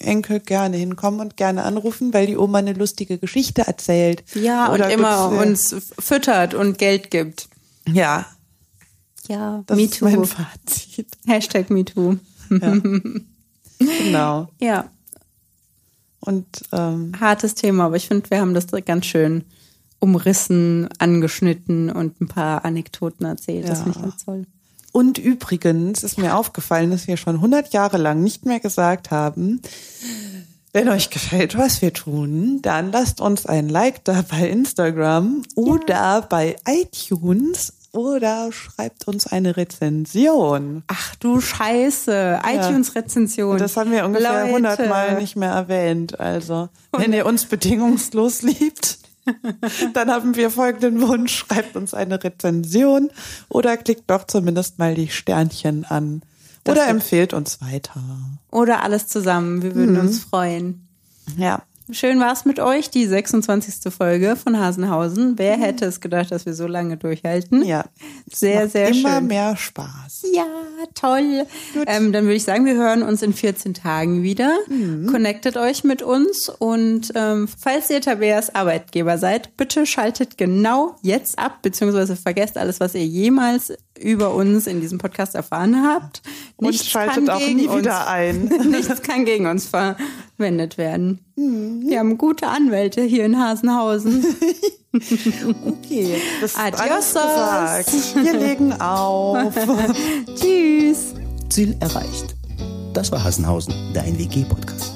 Enkel gerne hinkommen und gerne anrufen, weil die Oma eine lustige Geschichte erzählt. Ja, Oder und immer uns füttert und Geld gibt. Ja. Ja, das ist mein Fazit. Hashtag MeToo. Ja. genau. Ja. Und ähm, hartes Thema, aber ich finde, wir haben das ganz schön umrissen, angeschnitten und ein paar Anekdoten erzählt. Ja. Das finde ich ganz toll. Und übrigens ist mir aufgefallen, dass wir schon 100 Jahre lang nicht mehr gesagt haben, wenn euch gefällt, was wir tun, dann lasst uns ein Like da bei Instagram oder ja. bei iTunes oder schreibt uns eine Rezension. Ach du Scheiße, ja. iTunes-Rezension. Das haben wir ungefähr Leute. 100 Mal nicht mehr erwähnt. Also, wenn ihr uns bedingungslos liebt, Dann haben wir folgenden Wunsch, schreibt uns eine Rezension oder klickt doch zumindest mal die Sternchen an. Oder empfehlt uns weiter. Oder alles zusammen, wir würden mhm. uns freuen. Ja. Schön war's mit euch, die 26. Folge von Hasenhausen. Wer hätte es gedacht, dass wir so lange durchhalten? Ja. Sehr, sehr immer schön. mehr Spaß. Ja, toll. Ähm, dann würde ich sagen, wir hören uns in 14 Tagen wieder. Connectet euch mit uns und ähm, falls ihr Tabeas Arbeitgeber seid, bitte schaltet genau jetzt ab, beziehungsweise vergesst alles, was ihr jemals über uns in diesem Podcast erfahren habt. Und Nichts schaltet kann auch nie uns- wieder ein. Nichts kann gegen uns verwendet werden. Wir haben gute Anwälte hier in Hasenhausen. Okay. Das Adios. gesagt. Wir legen auf. Tschüss. Ziel erreicht. Das war Hassenhausen, dein WG-Podcast.